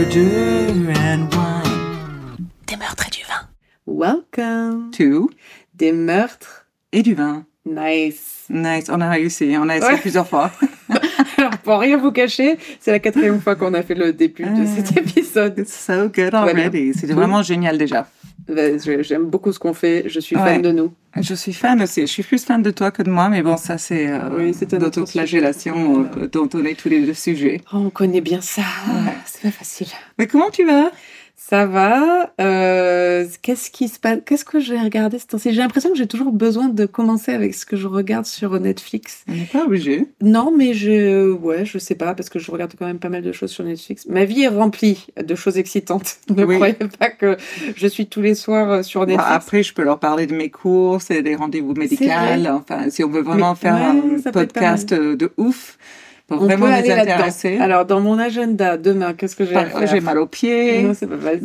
Murder and wine. Des meurtres et du vin. Welcome Two. Des meurtres. Et du vin. Nice. Nice, on a réussi. On a essayé Ouais. plusieurs fois. Alors, pour rien vous cacher, c'est la quatrième fois qu'on a fait le début de Ah. cet épisode. It's so good already. C'était vraiment génial déjà. Bah, J'aime beaucoup ce qu'on fait. Je suis Ouais. fan de nous. Je suis fan aussi. Je suis plus fan de toi que de moi, mais bon, ça c'est euh, Oui, d'autoflagellation euh, dont on est tous les deux sujets. Oh, on connaît bien ça. Ouais. C'est pas facile. Mais comment tu vas? Ça va. Euh, Qu'est-ce qui se passe Qu'est-ce que j'ai regardé ce temps-ci? J'ai l'impression que j'ai toujours besoin de commencer avec ce que je regarde sur Netflix. On n'est pas obligé. Non, mais je, ouais, je sais pas parce que je regarde quand même pas mal de choses sur Netflix. Ma vie est remplie de choses excitantes. Ne Oui. croyez pas que je suis tous les soirs euh, sur Bah, Netflix. après, je peux leur parler de mes courses et des rendez-vous médicaux. Enfin, si on veut vraiment Mais- faire ouais, un podcast euh, de ouf, On vraiment peut aller là-dedans. Alors, dans mon agenda demain, qu'est-ce que j'ai à Parfois, j'ai mal aux pieds. Non, c'est pas le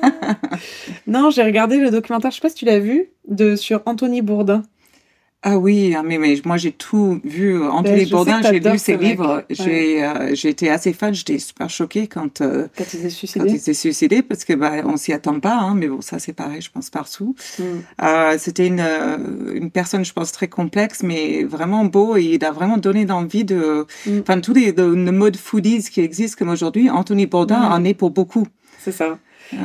non, j'ai regardé le documentaire, je sais pas si tu l'as vu, de sur Anthony Bourdin. Ah oui, ah, mais, mais moi j'ai tout vu. Anthony Ben, que j'ai lu ses livres. J'ai euh, j'ai été assez fan. J'étais super choquée quand, euh, Quand il s'est suicidé. parce que bah, on s'y attend pas. Hein, mais bon, ça c'est pareil, je pense partout. Mm. Euh, C'était une une personne, je pense très complexe, mais vraiment beau. Et il a vraiment donné l'envie de, Mm. enfin tous les de, le mode foodies qui existent comme aujourd'hui. Anthony Bourdin Mm. en est pour beaucoup. C'est ça.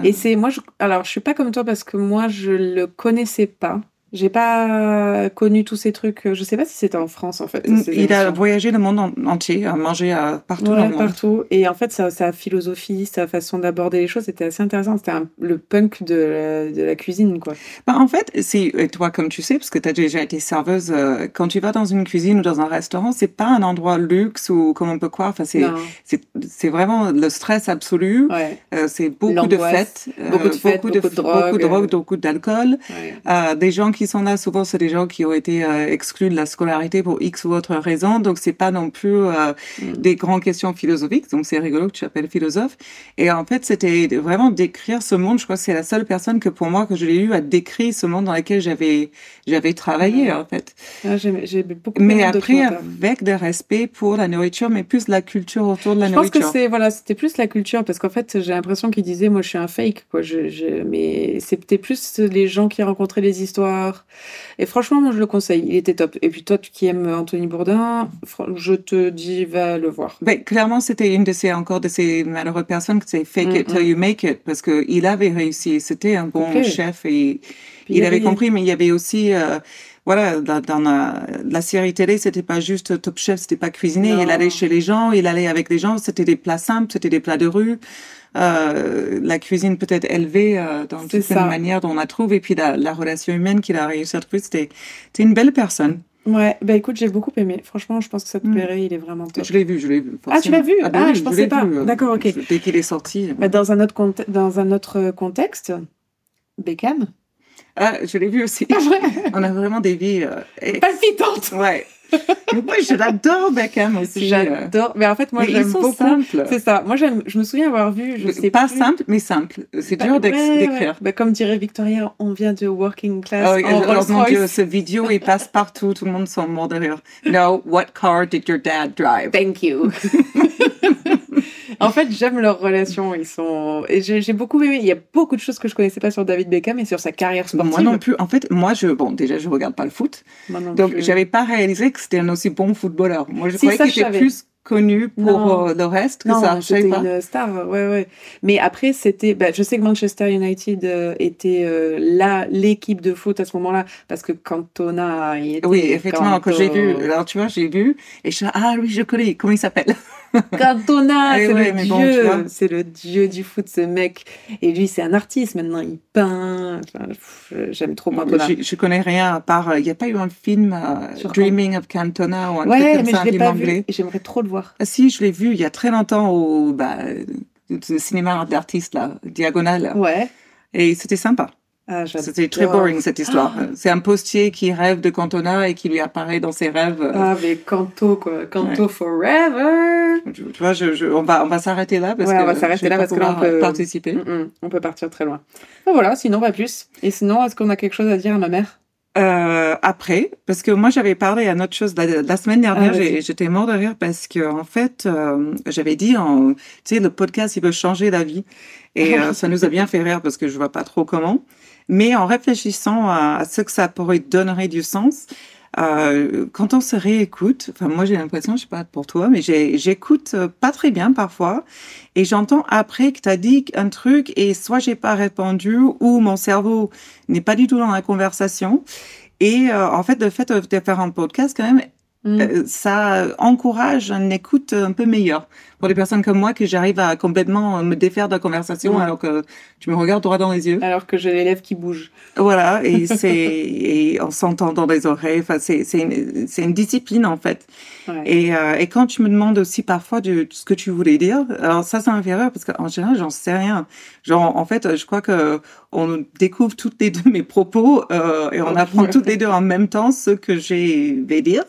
Et c'est moi, je, alors je suis pas comme toi parce que moi je le connaissais pas. J'ai pas connu tous ces trucs. Je sais pas si c'était en France en fait. Il a voyagé le monde en- entier, a mangé à, partout Ouais, dans le monde. partout. Et en fait, sa, sa philosophie, sa façon d'aborder les choses, c'était assez intéressant. C'était le punk de la, de la cuisine, quoi. Bah, en fait, c'est et toi comme tu sais, parce que tu as déjà été serveuse, euh, quand tu vas dans une cuisine ou dans un restaurant, c'est pas un endroit luxe ou comme on peut croire. Enfin, c'est vraiment le stress absolu. Ouais. Euh, c'est beaucoup de fêtes, euh, Beaucoup de fêtes, beaucoup de drogue. beaucoup de drogue, beaucoup d'alcool. ouais. Euh, des gens qui sont là, souvent, c'est des gens qui ont été euh, exclus de la scolarité pour X ou autre raison. Donc, c'est pas non plus euh, Mm. des grandes questions philosophiques. Donc, c'est rigolo que tu appelles philosophe. Et en fait, c'était de- vraiment décrire ce monde. Je crois que c'est la seule personne que pour moi, que je l'ai eu, à décrire ce monde dans lequel j'avais, j'avais travaillé, Ouais. en fait. Ah, beaucoup Mais après, documentaire. avec de respect pour la nourriture, mais plus la culture autour de la Je pense que nourriture. c'est voilà, c'était plus la culture parce qu'en fait, j'ai l'impression qu'il disait moi je suis un fake quoi. Je, je- mais c'était plus les gens qui rencontraient les histoires. Et franchement, moi je le conseille, il était top. Et puis toi tu- qui aimes Anthony Bourdin, fr- je te dis va le voir. Ben, clairement, c'était une de ces, encore de ces malheureuses personnes que c'est fake it Mm, till you make it, parce que il avait réussi. C'était un bon chef et Puis il avait compris, mais il y avait aussi, euh, voilà, dans, la, la série télé, c'était pas juste Top Chef, c'était pas cuisiner. Il allait chez les gens, il allait avec les gens, c'était des plats simples, c'était des plats de rue. Euh, la cuisine peut-être élevée euh, dans toute ça. manière dont on la trouve, et puis la, la relation humaine qu'il a réussi à trouver, c'était une belle personne. Ouais, bah écoute, j'ai beaucoup aimé. Franchement, je pense que ça te plairait, il est vraiment top. Je l'ai vu, je l'ai vu. Ah, tu l'as vu? Ben Ah, oui, je pensais pas. euh, D'accord, ok. Dès qu'il est sorti. Bah, dans un autre dans un autre contexte, Beckham. Ah, je l'ai vu aussi. Vrai? On a vraiment des vies. euh, et- Palpitante. Ouais. Moi, je l'adore, Beckham aussi. euh. J'adore. Mais en fait, moi j'aime beaucoup. C'est ça. Moi, j'aime. Je me souviens avoir vu. Je sais Pas plus. simple, mais simple. C'est Bah, dur ouais, d'écrire. Bah, comme dirait Victoria, on vient de working class. Oh, en alors, mon. Dieu, ce vidéo, il passe partout. Tout le monde s'en mord de rire. No, what car did your dad drive? Thank you. en fait, j'aime leur relation. Ils sont. Et j'ai beaucoup aimé. Il y a beaucoup de choses que je connaissais pas sur David Beckham et sur sa carrière sportive. Moi non plus. En fait, moi, je, bon, déjà, je regarde pas le foot. Donc, j'avais pas réalisé que c'était un aussi bon footballeur. Moi, je Si, croyais qu'il était plus connu pour euh, le reste que Non, ça. C'était une star, ouais, ouais. Mais après, c'était, bah, je sais que Manchester United euh, était euh, là, l'équipe de foot à ce moment-là, parce que Cantona y était. Oui, effectivement, quand j'ai vu, alors tu vois, j'ai vu, et je suis ah oui, je connais, comment il s'appelle? Cantona, Eh c'est ouais, le bon, dieu, c'est le dieu du foot, ce mec. Et lui, c'est un artiste maintenant, il peint. Enfin, j'aime trop Cantona. Je, je connais rien à part, euh, il n'y a pas eu un film, euh, Dreaming of Cantona ou un truc Ouais, comme mais ça, je l'ai pas anglais. J'aimerais trop le voir. Ah si, je l'ai vu il y a très longtemps au bah, cinéma d'artiste, là, Diagonale. Ouais. Et c'était sympa. Ah. C'était très boring cette histoire. Ah. C'est un postier qui rêve de Cantona et qui lui apparaît dans ses rêves. Ah, mais Canto, quoi. Canto forever. Tu, tu vois, je, je- on va, on va s'arrêter là parce Ouais, que on va s'arrêter là parce que là, on pouvoir peut- participer. Mm, mm, on peut partir très loin. Ben voilà, sinon pas plus. Et sinon, est-ce qu'on a quelque chose à dire à ma mère? Euh, après, parce que moi j'avais parlé à autre chose la, la semaine dernière, Ah, j'ai- j'étais mort de rire parce que en fait, euh, j'avais dit, tu sais, le podcast il veut changer la vie, et euh, ça nous a bien fait rire parce que je vois pas trop comment. Mais en réfléchissant à, ce que ça pourrait donnerait du sens, euh, quand on se réécoute, enfin moi j'ai l'impression, je sais pas pour toi, mais j'écoute euh, pas très bien parfois, et j'entends après que tu as dit un truc et soit j'ai pas répondu ou mon cerveau n'est pas du tout dans la conversation. Et euh, en fait, le fait de faire un podcast, quand même, Mm. euh, ça encourage une écoute un peu meilleure. Pour des personnes comme moi, que j'arrive à complètement me défaire de la conversation alors que tu me regardes droit dans les yeux. Alors que j'ai les lèvres qui bougent. Voilà, et c'est et on s'entend dans les oreilles. Enfin, c'est c'est une, c'est une discipline en fait. Ouais. Et, euh, et quand tu me demandes aussi parfois de, de ce que tu voulais dire, alors ça, fait rire parce qu'en général, j'en sais rien. Genre, en fait, je crois que on découvre toutes les deux mes propos euh, et on apprend toutes les deux en même temps ce que j'ai vais dire.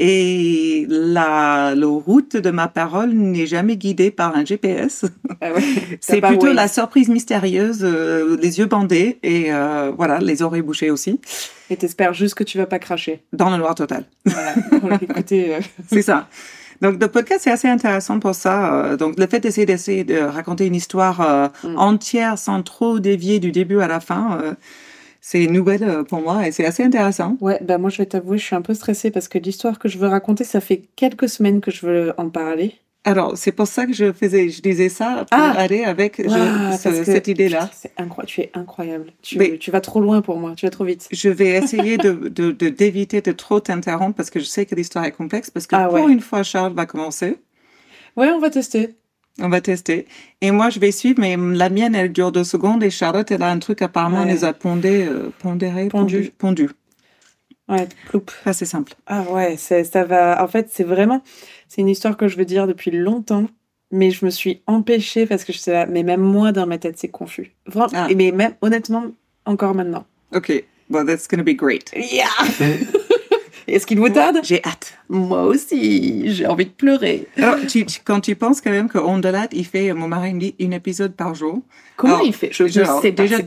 Et la, la route de ma parole n'est jamais guidée par un GPS. Ah ouais. C'est plutôt Waze. la surprise mystérieuse, euh, les yeux bandés et euh, voilà, les oreilles bouchées aussi, Et t'espères juste que tu vas pas cracher. dans le noir total. Voilà. Euh, C'est ça. Donc, le podcast, c'est assez intéressant pour ça. Euh, Donc, le fait d'essayer d'essayer de raconter une histoire Mm. entière sans trop dévier du début à la fin, c'est une nouvelle euh, pour moi et c'est assez intéressant. Ouais, bah moi je vais t'avouer, je suis un peu stressée parce que l'histoire que je veux raconter, ça fait quelques semaines que je veux en parler. Alors, c'est pour ça que je faisais, je disais ça pour Ah. aller avec je- ce- cette idée-là. C'est incroyable, tu es incroyable. Tu, Mais- tu vas trop loin pour moi, tu vas trop vite. Je vais essayer de de- de- d'éviter de, trop t'interrompre parce que je sais que l'histoire est complexe. Parce que Ah pour ouais. une fois, Charles va commencer. Ouais, on va tester. On va tester. Et moi, je vais suivre, mais la mienne, elle dure deux secondes. Et Charlotte, elle a un truc, apparemment, Ouais. elle les a pondés, euh, pondérés, Pondu. pondus. pondus. Ouais, ploup. Ça, c'est simple. Ah ouais, c'est, ça va. En fait, c'est vraiment. C'est une histoire que je veux dire depuis longtemps, mais je me suis empêchée parce que je sais là, mais même moi dans ma tête, c'est confus. Vraiment, Ah. et mais même honnêtement, encore maintenant. OK. Well, that's going to be great. Yeah Est-ce qu'il vous tarde? J'ai hâte. Moi aussi, j'ai envie de pleurer. Alors, tu- tu- quand tu penses quand même qu'on Delade, il fait, mon mari me dit, une épisode par jour. Comment Alors, il fait? Je sais pas. déjà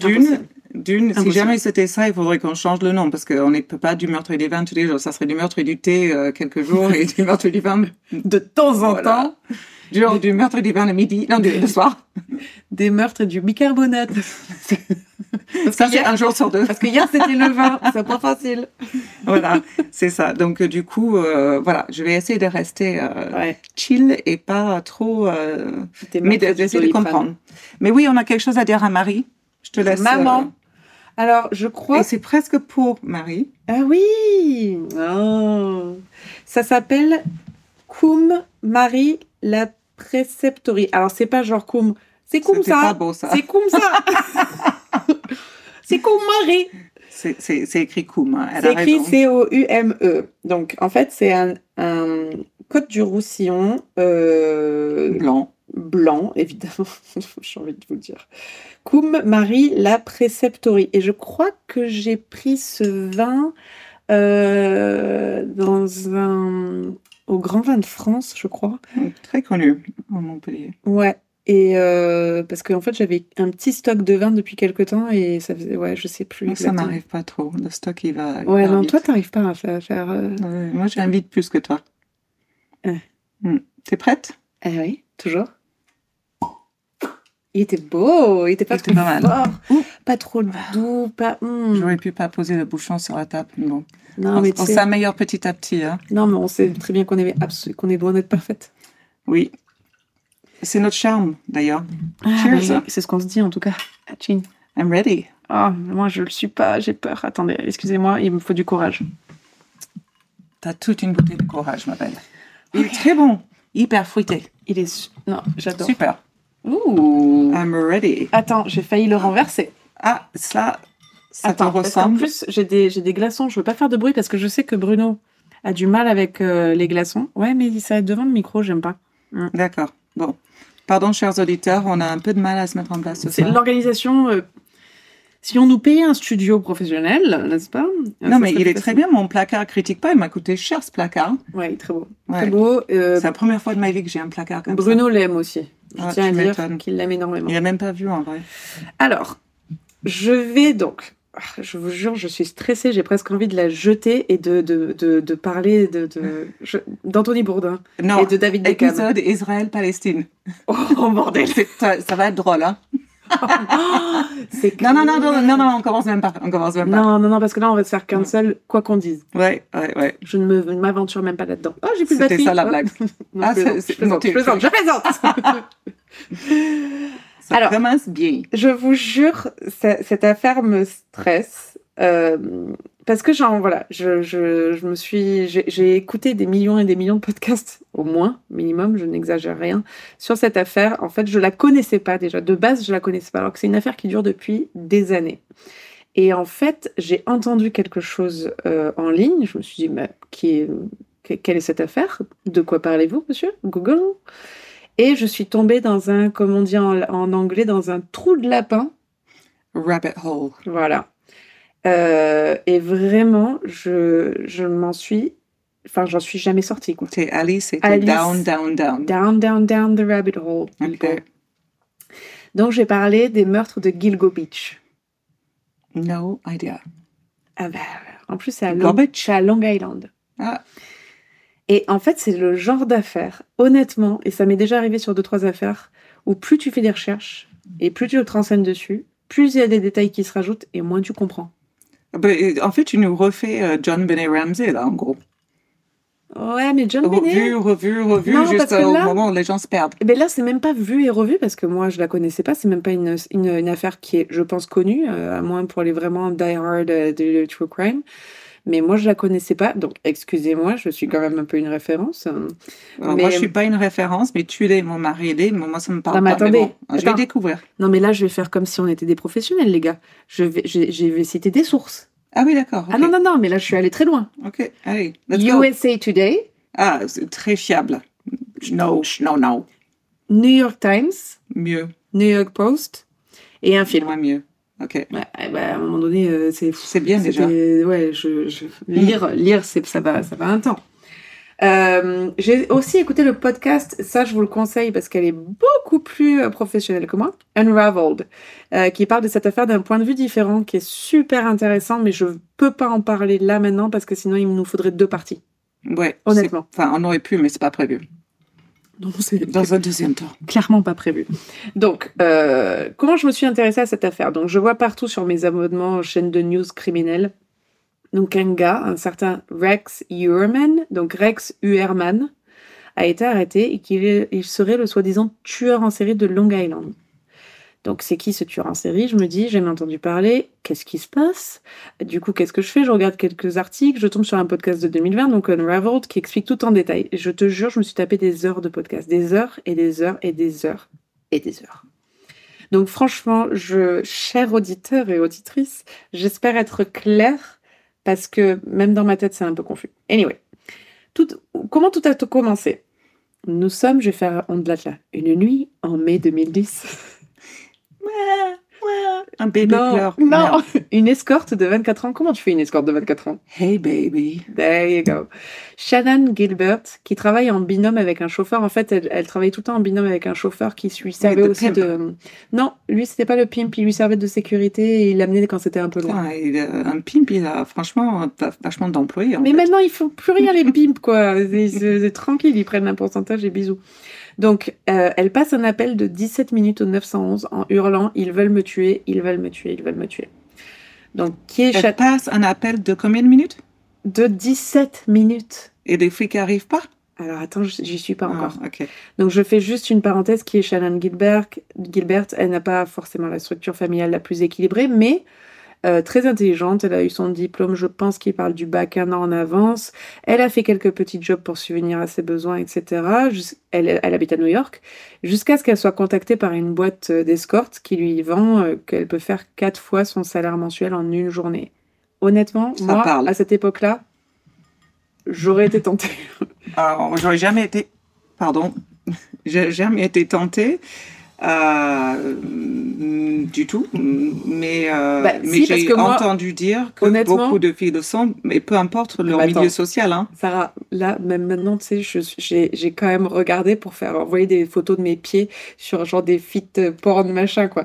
d'une, si jamais c'était ça, il faudrait qu'on change le nom parce qu'on ne peut pas du meurtre et des vins tous les jours. Ça serait du meurtre et du thé euh, quelques jours et du meurtre et du vin de temps en Voilà. temps. Genre du meurtre du vin le midi, non, du- le soir. Des meurtres du bicarbonate. Parce Ça, c'est un jour sur deux. parce que hier c'était le vin, c'est pas facile. voilà, c'est ça. Donc, euh, du coup, euh, voilà, je vais essayer de rester euh, Ouais. chill et pas trop, euh, mais de- d'essayer de comprendre. Mais oui, on a quelque chose à dire à Marie. Je te laisse. Maman. Alors, je crois. et c'est presque pour Marie. Ah oui Oh. Ça s'appelle Cum Marie la Alors, c'est pas genre Cum. C'est comme pas ça. beau, ça. C'est comme ça. c'est Cum Marie. C'est écrit Koum. hein, C'est écrit. C-O-U-M-E. Donc, en fait, c'est un, un Côte du Roussillon euh, Blanc. blanc, évidemment. J'ai envie de vous le dire. Cum Marie la Préceptorie. Et je crois que j'ai pris ce vin euh, dans un au Grand Vin de France, je crois. Très connu en Montpellier. Ouais. Et euh, parce qu'en fait, j'avais un petit stock de vin depuis quelque temps et ça faisait, ouais, je sais plus. Moi, ça m'arrive pas trop. Le stock, il va. Ouais, non, vite. toi, t'arrives pas à faire. à faire, euh, Ouais, moi, j'invite plus que toi. Hmm. T'es prête? Ah oui, toujours. Il était beau, il était pas Il était trop pas mal. fort, Ouh. pas trop doux, pas. hmm. J'aurais pu pas poser le bouchon sur la table. mais Bon. Non, on mais on s'améliore petit à petit. Hein. non, mais on sait très bien qu'on est qu'on est loin d'être parfaite. Oui. C'est notre charme, d'ailleurs. Ah, Cheers. bah, c'est ce qu'on se dit en tout cas. Ah, Chin. I'm ready. Ah, moi je le suis pas, j'ai peur. Attendez, excusez-moi, il me faut du courage. T'as toute une bouteille de courage, ma belle. Il est très bon. Hyper fruité. Il est non, j'adore. Super. Ouh. I'm ready. Attends, j'ai failli le renverser. Ah, ça, ça te ressemble? plus j'ai des des glaçons. Je veux pas faire de bruit parce que je sais que Bruno a du mal avec euh, les glaçons. Ouais, mais ça va être devant le micro, j'aime pas. D'accord. Bon. Pardon, chers auditeurs, on a un peu de mal à se mettre en place ce C'est l'organisation. euh, si on nous payait un studio professionnel, n'est-ce pas? Non, mais il est très bien. Mon placard critique pas. Il m'a coûté cher, ce placard. Est très beau. Ouais. Très beau. euh, C'est la première fois de ma vie que j'ai un placard comme Bruno l'aime aussi. Je Ouais, tiens à dire qu'il l'aime énormément. ça. Il a même pas vu, en vrai. Alors, je vais donc. je vous jure, je suis stressée, j'ai presque envie de la jeter et de, de, de, de parler de, d'Anthony Bourdin Non, et de David Beckham. épisode Israël-Palestine. Oh, bordel ça, ça va être drôle, hein non, non, non, non, non, non, on commence même pas. On commence même pas. Non, non, non, parce que là, on va se faire cancel, quoi qu'on dise. Ouais, ouais, ouais. Je ne m'aventure même pas là-dedans. Oh, j'ai plus de C'était batterie. ça, la blague. Non, Ah, je plaisante, je plaisante, je plaisante. Ça Alors- commence bien. Je vous jure, cette affaire me stresse. euh, parce que, genre, voilà, je, je, je me suis. J'ai écouté des millions et des millions de podcasts, au moins, minimum, je n'exagère rien, sur cette affaire. En fait, je la connaissais pas déjà. De base, je la connaissais pas, alors que c'est une affaire qui dure depuis des années. Et en fait, j'ai entendu quelque chose euh, en ligne. Je me suis dit, mais qui est, quelle est cette affaire? De quoi parlez-vous, monsieur? Google? Et je suis tombée dans un, comme on dit en, en anglais, dans un trou de lapin. Rabbit hole. Voilà. Euh, et vraiment, je, je m'en suis. Enfin, j'en suis jamais sortie, quoi. C'est Alice, c'était down, down, down. Down, down, down the rabbit hole. Ok. people. Donc, j'ai parlé des meurtres de Gilgo Beach. No idea. Ah bah, en plus, c'est à, Long, à Long Island. Ah. Et en fait, c'est le genre d'affaire, honnêtement, et ça m'est déjà arrivé sur deux, trois affaires, où plus tu fais des recherches et plus tu te renseignes dessus, plus il y a des détails qui se rajoutent et moins tu comprends. Ben, en fait, tu nous refais euh, John Benet Ramsey, là, en gros. Ouais, mais John Benet. Revu, revu, revu, Non, juste au moment où les gens se perdent. Eh ben là, c'est même pas vu et revu parce que moi, je la connaissais pas. C'est même pas une, une, une affaire qui est, je pense, connue, euh, à moins pour les vraiment die-hard euh, de true crime. Mais moi, je la connaissais pas. Donc, excusez-moi, je suis quand même un peu une référence. Alors, Mais- Moi, je suis pas une référence, mais tu l'es, mon mari l'est, moi, ça me parle Non, mais pas. attendez, bon, je vais découvrir. Non, mais là, je vais faire comme si on était des professionnels, les gars. Je vais, je, je vais citer des sources. Ah oui, d'accord. Ah non, non, non, mais là, je suis allée très loin. Ok, allez, let's go. USA Today, Ah, c'est très fiable. No, non, non. New York Times, Mieux, New York Post et un film. moins mieux. Ok. Ouais, ben, à un moment donné, euh, c'est C'est bien déjà. Ouais, je, je- lire, lire, c'est ça va, ça va un temps. Euh, J'ai aussi écouté le podcast, ça je vous le conseille parce qu'elle est beaucoup plus euh, professionnelle que moi, Unraveled, euh, qui parle de cette affaire d'un point de vue différent, qui est super intéressant, mais je peux pas en parler là maintenant parce que sinon il nous faudrait deux parties. Ouais. Honnêtement. Enfin, on aurait pu, mais c'est pas prévu. Dans un deuxième temps. clairement pas prévu. Donc, euh, comment je me suis intéressée à cette affaire? Donc, je vois partout sur mes abonnements aux chaînes de news criminelles. Donc, un gars, un certain Rex Uerman, donc Rex Uerman, a été arrêté et qu'il il serait le soi-disant tueur en série de Long Island. Donc, c'est qui ce tueur en série? Je me dis, j'ai entendu parler. Qu'est-ce qui se passe? Du coup, qu'est-ce que je fais? Je regarde quelques articles. Je tombe sur un podcast de 2020, donc Unraveled, qui explique tout en détail. Je te jure, je me suis tapé des heures de podcast. Des heures et des heures et des heures et des heures. Donc, franchement, je, chers auditeurs et auditrices, j'espère être claire parce que même dans ma tête, c'est un peu confus. Anyway, comment tout a commencé? Nous sommes, je vais faire on de là, une nuit en mai 2010. Un bébé non, pleure. non, Merde. une escorte de 24 ans. Comment tu fais une escorte de 24 ans? Hey baby. There you go. Shannon Gilbert, qui travaille en binôme avec un chauffeur. En fait, elle, elle travaille tout le temps en binôme avec un chauffeur qui lui servait aussi pimp. de. Non, lui, c'était pas le pimp. Il lui servait de sécurité et il l'amenait quand c'était un peu loin. Putain, il a- un pimp, il a franchement va- vachement d'employés. Mais fait. maintenant, ils font plus rien, les pimps, quoi. C'est tranquille, ils prennent un pourcentage et bisous. Donc, euh, elle passe un appel de 17 minutes au 911 en hurlant Ils veulent me tuer, ils veulent me tuer, ils veulent me tuer. Donc, qui est Elle passe un appel de combien de minutes? De 17 minutes Et les flics arrivent pas? Alors, attends, j'y suis pas encore. Ah, ok. Donc, je fais juste une parenthèse qui est Shannon Gilbert. Gilbert, elle n'a pas forcément la structure familiale la plus équilibrée, mais euh, très intelligente. Elle a eu son diplôme, je pense, qui parle du bac un an en avance. Elle a fait quelques petits jobs pour subvenir à ses besoins, etc. Elle, elle habite à New York, jusqu'à ce qu'elle soit contactée par une boîte euh, d'escorte qui lui vend euh, qu'elle peut faire quatre fois son salaire mensuel en une journée. Honnêtement, Ça moi, parle. à cette époque-là, j'aurais été tentée. Alors, j'aurais jamais été, pardon, j'ai jamais été tentée euh, du tout, mais, euh, Bah, mais si, j'ai moi, entendu dire que beaucoup de filles le sont, mais peu importe leur Bah, milieu social. Hein. Sarah, là, même maintenant, tu sais, j'ai quand même regardé pour faire envoyer des photos de mes pieds sur genre des feats porn machin, quoi.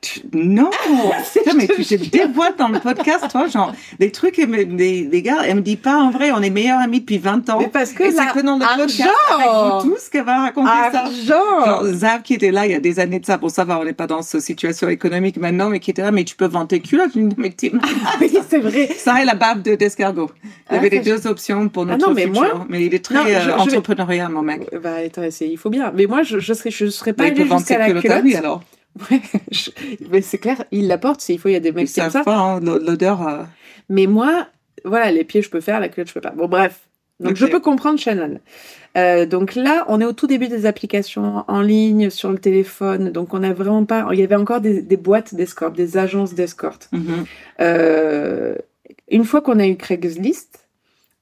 Tu- Non, Putain, mais tu te déboîtes dans le podcast, toi, genre, des trucs, des, des gars, elle me dit pas en vrai, on est meilleurs amis depuis 20 ans. Mais parce que c'est que dans le podcast avec vous tous qu'elle va raconter ça. Argent Genre, Zav qui était là il y a des années de ça, pour savoir, on n'est pas dans cette situation économique maintenant, mais qui était là, mais tu peux vendre tes culottes, dis, mais malade. Oui, c'est vrai. Ça et la bave de d'escargot. Il y Ah, avait les deux options pour Ah notre non, mais futur. moi- mais il est très euh, entrepreneurial, mon mec. Bah, attends, il faut bien. Mais moi, je, je serais, je serais pas Bah, allée jusqu'à la culotte. alors. Ouais, je- mais c'est clair, il la porte, s'il faut, il y a des mecs comme ça. pas, hein, l'o- l'odeur. euh, Mais moi, voilà, les pieds, je peux faire, la culotte, je peux pas. Bon, bref. Donc, je peux comprendre Shannon. Euh, donc là, on est au tout début des applications en ligne, sur le téléphone. Donc, on n'a vraiment pas. Il y avait encore des, des boîtes d'escorte, des agences d'escorte. mhm. Euh, une fois qu'on a eu Craigslist,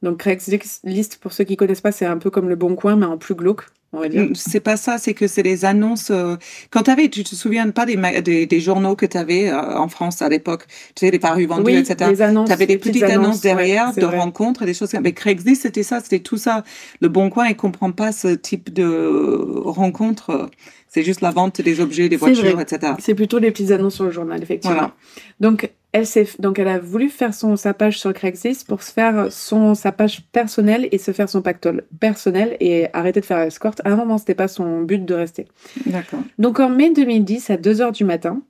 donc Craigslist, pour ceux qui connaissent pas, c'est un peu comme le Bon Coin, mais en plus glauque, on va dire. C'est pas ça, c'est que c'est des annonces. euh, quand t'avais, tu te souviens pas des, des, des journaux que tu avais en France à l'époque, tu sais, les parues vendues, oui, etc. les. Tu avais des les petites annonces derrière ouais, de vrai. rencontres et des choses comme Mais Craigslist, c'était ça, c'était tout ça. Le Bon Coin, il comprend pas ce type de rencontre. C'est juste la vente des objets, des voitures, vrai. etc. C'est plutôt les petites annonces sur le journal, effectivement. Voilà. Donc, elle s'est, donc, elle a voulu faire son, sa page sur Craigslist pour se faire son, sa page personnelle et se faire son pactole personnel et arrêter de faire escorte. À un moment, c'était pas son but de rester. D'accord. Donc, en mai 2010, à 2 heures du matin,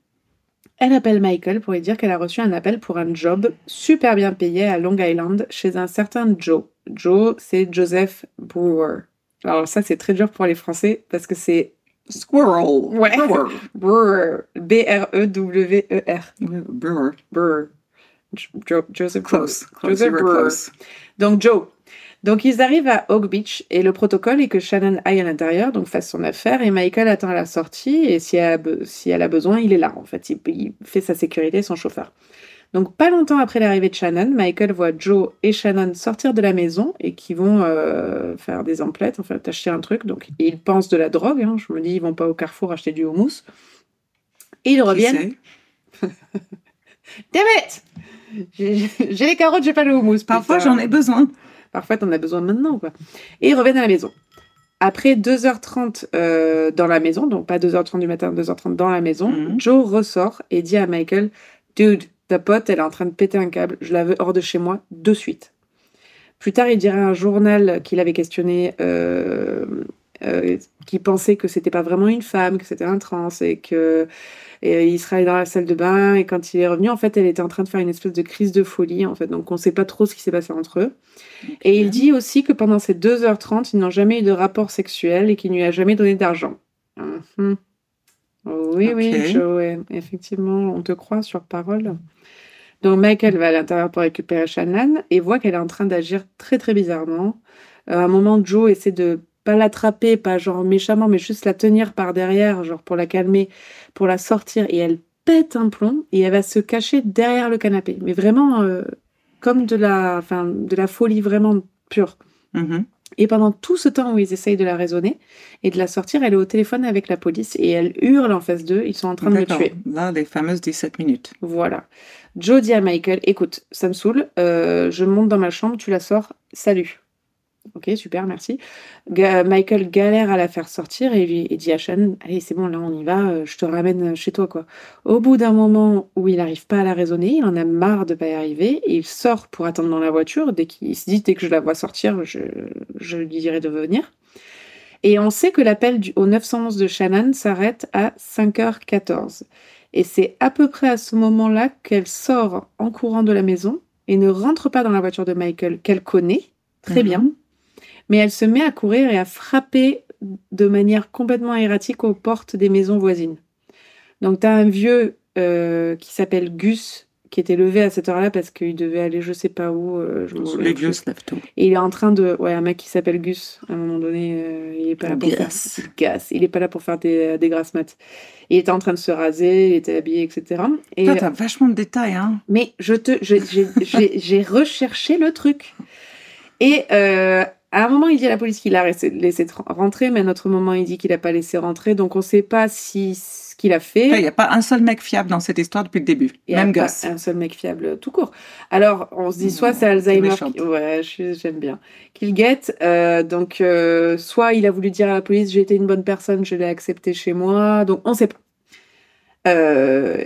elle appelle Michael pour lui dire qu'elle a reçu un appel pour un job super bien payé à Long Island chez un certain Joe. Joe, c'est Joseph Brewer. Alors, ça, c'est très dur pour les Français parce que c'est Squirrel. Ouais. Brewer. Brewer. B-R-E-W-E-R. Brewer. Brewer. Jo- Jo- Joseph Close. Brewer. Close. Joseph Brewer. close. Donc Joe. Donc ils arrivent à Oak Beach et le protocole est que Shannon aille à l'intérieur, donc fasse son affaire, et Michael attend à la sortie et si elle a, be- si elle a besoin, il est là en fait. Il, il fait sa sécurité, son chauffeur. Donc pas longtemps après l'arrivée de Shannon, Michael voit Joe et Shannon sortir de la maison et qui vont euh, faire des emplettes, enfin acheter un truc. Donc ils pensent de la drogue. hein. Je me dis ils vont pas au Carrefour acheter du houmous. Et ils reviennent. Damn it J'ai les carottes, j'ai pas le houmous. Parfois, j'en ai besoin. Parfois, t'en as besoin maintenant, quoi. Et ils reviennent à la maison. Après 2h30 euh, dans la maison, donc pas 2h30 du matin, 2h30 dans la maison, Mhm. Joe ressort et dit à Michael Dude, ta pote, elle est en train de péter un câble, je la veux hors de chez moi de suite. Plus tard, il dirait à un journal qu'il avait questionné euh, euh, qui pensait que c'était pas vraiment une femme, que c'était un trans et que et il serait allé dans la salle de bain et quand il est revenu, en fait, elle était en train de faire une espèce de crise de folie, en fait. Donc, on sait pas trop ce qui s'est passé entre eux. Et il dit aussi que pendant ces 2h30, ils n'ont jamais eu de rapport sexuel et qu'il ne lui a jamais donné d'argent. Mhm. Oui, oui. Joe, effectivement, on te croit sur parole. Donc Michael va à l'intérieur pour récupérer Shannon et voit qu'elle est en train d'agir très très bizarrement. Euh, à un moment, Joe essaie de pas l'attraper, pas genre méchamment, mais juste la tenir par derrière, genre pour la calmer, pour la sortir, et elle pète un plomb et elle va se cacher derrière le canapé. Mais vraiment euh, comme de la, enfin, de la folie vraiment pure. Mhm. Et pendant tout ce temps où ils essayent de la raisonner et de la sortir, elle est au téléphone avec la police et elle hurle en face d'eux. Ils sont en train de D'accord. tuer. Là, les fameuses 17 minutes. Voilà. Joe dit à Michael, écoute, ça me saoule, euh, je monte dans ma chambre, tu la sors, salut. Ok, super, merci. Michael galère à la faire sortir et lui et dit à Shannon, allez, c'est bon, là on y va, euh, je te ramène chez toi, quoi. Au bout d'un moment où il n'arrive pas à la raisonner, il en a marre de pas y arriver et il sort pour attendre dans la voiture. Dès qu'il se dit, dès que je la vois sortir, je, je lui dirai de venir. Et on sait que l'appel au 911 de Shannon s'arrête à 5h14. Et c'est à peu près à ce moment-là qu'elle sort en courant de la maison et ne rentre pas dans la voiture de Michael qu'elle connaît très Mhm. bien, mais elle se met à courir et à frapper de manière complètement erratique aux portes des maisons voisines. Donc tu as un vieux euh, qui s'appelle Gus qui était levé à cette heure-là parce qu'il devait aller je sais pas où. euh, je Les vieux se lèvent tôt. Et il est en train de. Ouais, un mec qui s'appelle Gus, à un moment donné, euh, il est pas là pour faire. Gus. Gus. Il est pas là pour faire des, des grasses maths. Il était en train de se raser, il était habillé, etc. Et, Toi, t'as vachement de détails, hein. mais je te, j'ai- recherché le truc. Et euh, à un moment, il dit à la police qu'il a laissé, laissé tr- rentrer, mais à un autre moment, il dit qu'il n'a pas laissé rentrer. Donc, on ne sait pas si ce qu'il a fait. Il n'y a pas un seul mec fiable dans cette histoire depuis le début. Il Même pas Gus. un seul mec fiable tout court. Alors, on se dit soit Non, c'est Alzheimer, qui- ouais, j'aime bien, qu'il guette. euh, donc, euh, soit il a voulu dire à la police j'ai été une bonne personne, je l'ai accepté chez moi. Donc, on sait pas. Euh,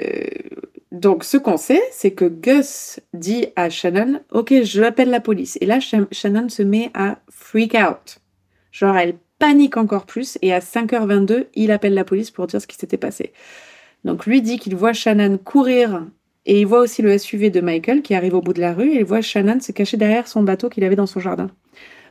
donc, ce qu'on sait, c'est que Gus dit à Shannon, OK, je l'appelle la police. Et là, Shannon se met à freak out. Genre, elle panique encore plus et à 5h22, il appelle la police pour dire ce qui s'était passé. Donc, lui dit qu'il voit Shannon courir et il voit aussi le SUV de Michael qui arrive au bout de la rue et il voit Shannon se cacher derrière son bateau qu'il avait dans son jardin.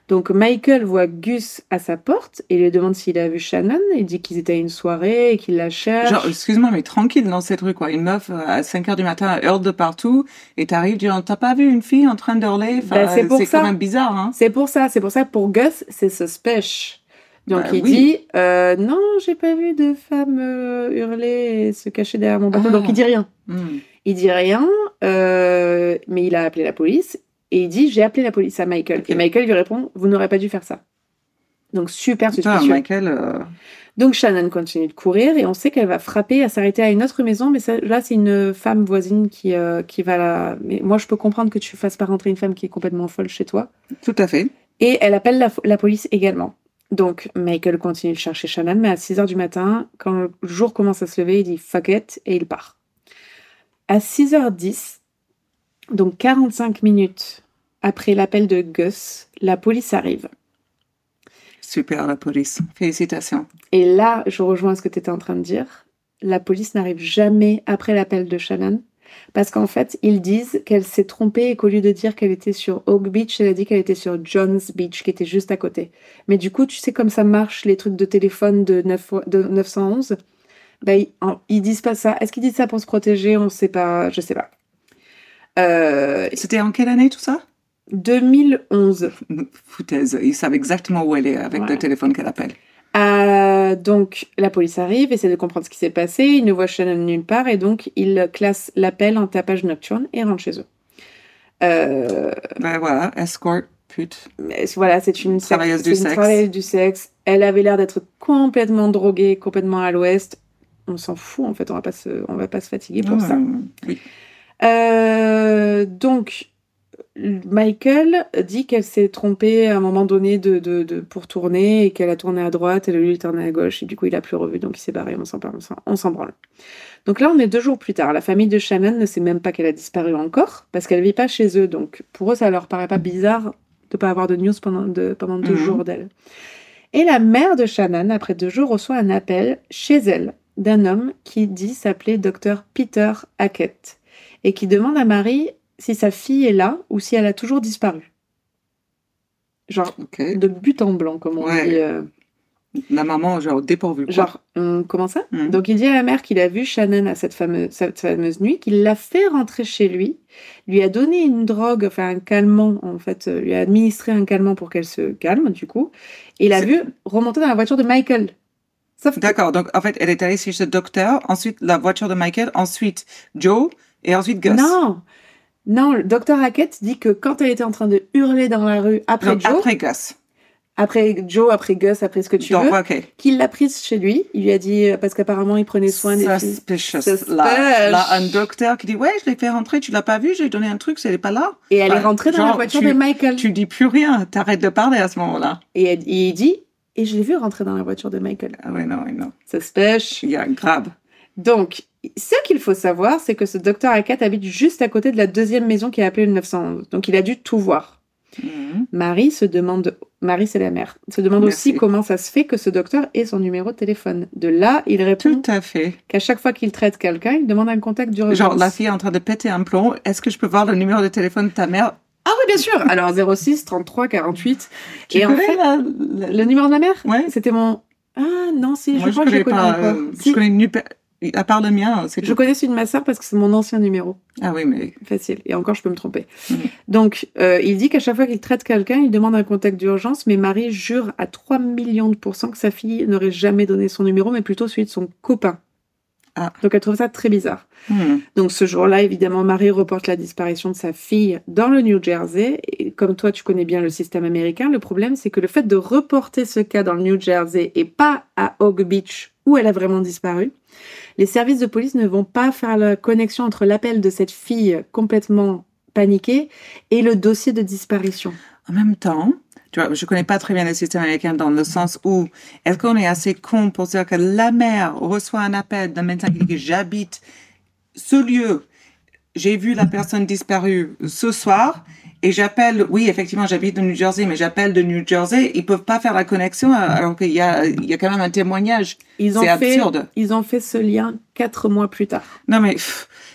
Donc Michael voit Gus à sa porte et lui demande s'il a vu Shannon. Il dit qu'ils étaient à une soirée et qu'il la cherche. Genre, excuse-moi, mais tranquille dans cette rue, quoi. Une meuf euh, à 5 heures du matin hurle de partout et t'arrives disant, t'as pas vu une fille en train d'hurler? Ben, c'est pour ça. quand même bizarre, hein. C'est pour ça. C'est pour ça, pour Gus, c'est suspect. Donc ben il dit, euh, non, j'ai pas vu de femme euh, hurler et se cacher derrière mon bateau. Donc il dit rien. Hmm. Il dit rien, euh, mais il a appelé la police et il dit J'ai appelé la police à Michael. Et Michael lui répond Vous n'aurez pas dû faire ça. Donc super suspicieux. Michael, euh, Donc Shannon continue de courir et on sait qu'elle va frapper à s'arrêter à une autre maison, mais là c'est une femme voisine qui, euh, qui va la. Mais moi je peux comprendre que tu fasses pas rentrer une femme qui est complètement folle chez toi. Tout à fait. Et elle appelle la, la police également. Donc Michael continue de chercher Shannon, mais à 6 heures du matin, quand le jour commence à se lever, il dit fuck it et il part. À 6h10, donc 45 minutes après l'appel de Gus, la police arrive. Super, la police. Félicitations. Et là, je rejoins ce que tu étais en train de dire. La police n'arrive jamais après l'appel de Shannon. Parce qu'en fait, ils disent qu'elle s'est trompée et qu'au lieu de dire qu'elle était sur Oak Beach, elle a dit qu'elle était sur John's Beach, qui était juste à côté. Mais du coup, tu sais comme ça marche les trucs de téléphone de, 9, de 911 ben, ils, disent pas ça. Est-ce qu'ils disent ça pour se protéger? On ne sait pas. Je sais pas. Euh, C'était en quelle année tout ça? 2011. Foutaise, ils savent exactement où elle est avec le téléphone qu'elle appelle. Euh, donc la police arrive, essaie de comprendre ce qui s'est passé, ils ne voient Shannon nulle part et donc ils classent l'appel en tapage nocturne et rentrent chez eux. Euh, ben voilà, escort, pute. Voilà, c'est une, travailleuse, du, sexe. travailleuse du sexe. Elle avait l'air d'être complètement droguée, complètement à l'ouest. On s'en fout en fait, on va pas se, on va pas se fatiguer pour ça. Oui. Euh, donc, Michael dit qu'elle s'est trompée à un moment donné de, de, de pour tourner et qu'elle a tourné à droite et lui il tourné à gauche et du coup il a plus revu donc il s'est barré, on s'en on s'en branle. Donc là on est deux jours plus tard, la famille de Shannon ne sait même pas qu'elle a disparu encore parce qu'elle vit pas chez eux donc pour eux ça leur paraît pas bizarre de pas avoir de news pendant, de, pendant deux mhm. jours d'elle. Et la mère de Shannon après deux jours reçoit un appel chez elle d'un homme qui dit s'appeler docteur Peter Hackett et qui demande à Marie si sa fille est là ou si elle a toujours disparu. Genre, de but en blanc, comme on dit. Euh. La maman, genre, dépourvue. Genre, comment ça? Hmm. Donc, il dit à la mère qu'il a vu Shannon à cette fameuse, cette fameuse nuit, qu'il l'a fait rentrer chez lui, lui a donné une drogue, enfin un calmant, en fait, euh, lui a administré un calmant pour qu'elle se calme, du coup, et il a vu remonter dans la voiture de Michael. D'accord, donc en fait, elle est allée chez ce docteur, ensuite la voiture de Michael, ensuite Joe, et ensuite Gus. Non, non, le docteur Hackett dit que quand elle était en train de hurler dans la rue après Joe. Après Gus. Après Joe, après Gus, après ce que tu veux. Qu'il l'a prise chez lui. Il lui a dit, parce qu'apparemment, il prenait soin des filles. Suspicious. Là, là, un docteur qui dit, ouais, je l'ai fait rentrer, tu l'as pas vu, j'ai donné un truc, elle est pas là. Et elle est rentrée dans la voiture de Michael. Tu dis plus rien, t'arrêtes de parler à ce moment-là. Et, il dit, et je l'ai vu rentrer dans la voiture de Michael. Ah ouais, non, non. Suspicious. Il y a grave. Donc, ce qu'il faut savoir, c'est que ce docteur Hackett habite juste à côté de la deuxième maison qui est appelée le 911. Donc il a dû tout voir. Mhm. Marie se demande, Marie c'est la mère, se demande aussi comment ça se fait que ce docteur ait son numéro de téléphone. De là, il répond Tout à fait. qu'à chaque fois qu'il traite quelqu'un, il demande un contact d'urgence. Genre la fille est en train de péter un plomb, est-ce que je peux voir le numéro de téléphone de ta mère? Ah oui, bien sûr. Alors 06 33 48. Tu et en fait, le numéro de ma mère? Ouais. C'était mon. Ah non, si, je, crois que je connais pas. pas. Euh, je connais à part le mien, c'est Je connais celui de ma sœur parce que c'est mon ancien numéro. Ah oui, mais... Facile. Et encore, je peux me tromper. Mm. Donc, euh, il dit qu'à chaque fois qu'il traite quelqu'un, il demande un contact d'urgence, mais Marie jure à 3 millions de pourcents que sa fille n'aurait jamais donné son numéro, mais plutôt celui de son copain. Ah. Donc, elle trouve ça très bizarre. Mm. Donc, ce jour-là, évidemment, Marie reporte la disparition de sa fille dans le New Jersey. Et comme toi, tu connais bien le système américain, le problème, c'est que le fait de reporter ce cas dans le New Jersey et pas à Oak Beach, où elle a vraiment disparu, les services de police ne vont pas faire la connexion entre l'appel de cette fille complètement paniquée et le dossier de disparition. En même temps, tu vois, je connais pas très bien le système américain dans le sens où est-ce qu'on est assez con pour dire que la mère reçoit un appel d'un médecin qui dit que j'habite ce lieu, j'ai vu la personne disparue ce soir et j'appelle, oui, effectivement, j'habite de New Jersey, mais j'appelle de New Jersey, ils peuvent pas faire la connexion alors qu'il y a, il y a quand même un témoignage. Ils ont C'est fait, absurde. ils ont fait ce lien quatre mois plus tard. Non, mais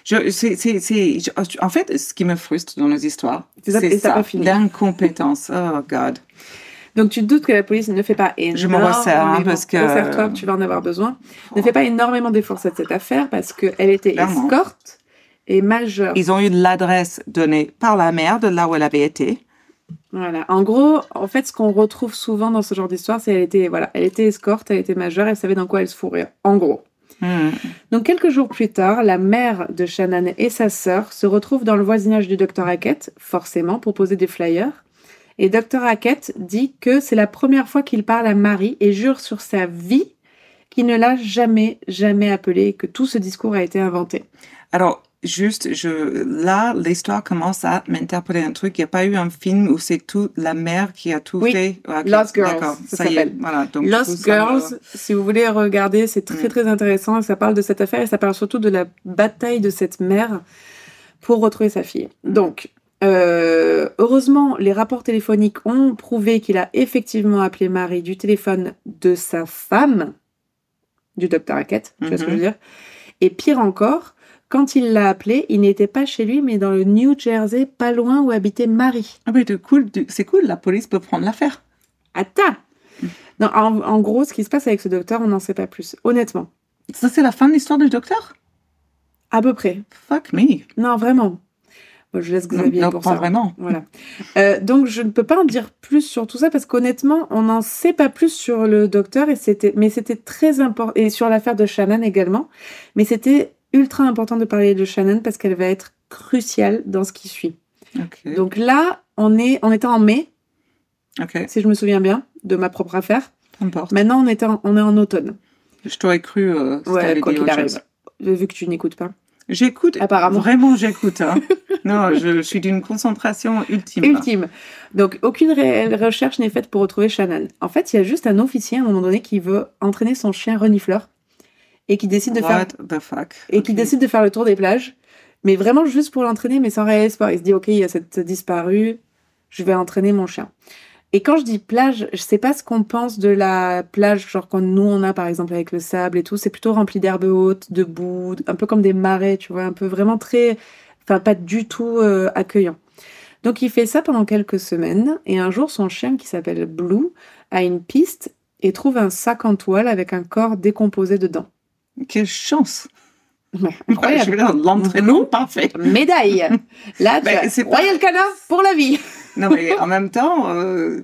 je, c'est, c'est, c'est, en fait, ce qui me frustre dans nos histoires, C'est ça, l'incompétence. Oh God. Donc tu te doutes que la police ne fait pas énormément. Je me resserre, hein, parce que- Resserre-toi, tu vas en avoir besoin. Ne fait pas énormément d'efforts sur cette affaire parce qu'elle était Clairement. escorte et majeure. Ils ont eu l'adresse donnée par la mère de là où elle avait été. Voilà. En gros, en fait, ce qu'on retrouve souvent dans ce genre d'histoire, c'est qu'elle était, voilà, elle était escorte, elle était majeure, elle savait dans quoi elle se fourrait. En gros. Hmm. Donc quelques jours plus tard, la mère de Shannon et sa sœur se retrouvent dans le voisinage du docteur Hackett, forcément, pour poser des flyers. Et docteur Hackett dit que c'est la première fois qu'il parle à Marie et jure sur sa vie qu'il ne l'a jamais, jamais appelée et que tout ce discours a été inventé. Alors, juste, je, là, l'histoire commence à m'interpeller un truc. Il n'y a pas eu un film où c'est tout la mère qui a tout Oui. fait. Lost Girls, ça ça, y est. s'appelle. Voilà. Donc, Lost ça Girls, si vous voulez regarder, c'est très Mm. très intéressant. Ça parle de cette affaire et ça parle surtout de la bataille de cette mère pour retrouver sa fille. Donc, euh, heureusement, les rapports téléphoniques ont prouvé qu'il a effectivement appelé Marie du téléphone de sa femme, du docteur Hackett, tu vois ce que je veux dire. Et pire encore, quand il l'a appelé, il n'était pas chez lui, mais dans le New Jersey, pas loin où habitait Marie. Ah, mais de cool, c'est cool, la police peut prendre l'affaire. Attends non, en, en gros, ce qui se passe avec ce docteur, on n'en sait pas plus. Honnêtement. Ça, c'est la fin de l'histoire du docteur? À peu près. Fuck me. Non, vraiment. Bon, je laisse Xavier non, pour pas ça. vraiment. Voilà. Euh, donc, je ne peux pas en dire plus sur tout ça parce qu'honnêtement, on n'en sait pas plus sur le docteur et c'était, mais c'était très important et sur l'affaire de Shannon également. Mais c'était ultra important de parler de Shannon parce qu'elle va être cruciale dans ce qui suit. Donc là, on est, on était en mai, si je me souviens bien, de ma propre affaire. importe. Maintenant, on est en, on est en automne. Je t'aurais cru. Euh, si Ouais, quoi qu'il arrive. Vu que tu n'écoutes pas. J'écoute. Apparemment. Vraiment, j'écoute. Hein. non, je, je suis d'une concentration ultime. Ultime. Donc, aucune réelle recherche n'est faite pour retrouver Shannon. En fait, il y a juste un officier à un moment donné qui veut entraîner son chien renifleur et qui décide de faire What the fuck? et qui décide de faire le tour des plages, mais vraiment juste pour l'entraîner, mais sans réel espoir. Il se dit ok, il y a cette disparue, je vais entraîner mon chien. Et quand je dis plage, je sais pas ce qu'on pense de la plage, genre quand nous on a par exemple avec le sable et tout, c'est plutôt rempli d'herbes hautes, de boue, un peu comme des marais, tu vois, un peu vraiment très, enfin pas du tout euh, accueillant. Donc il fait ça pendant quelques semaines et un jour son chien qui s'appelle Blue a une piste et trouve un sac en toile avec un corps décomposé dedans. Quelle chance! Ouais, Je incroyable. veux dire, l'entraînement parfait. Médaille. Là, tu as c'est pas- Royal Canin pour la vie. Non, mais en même temps, euh,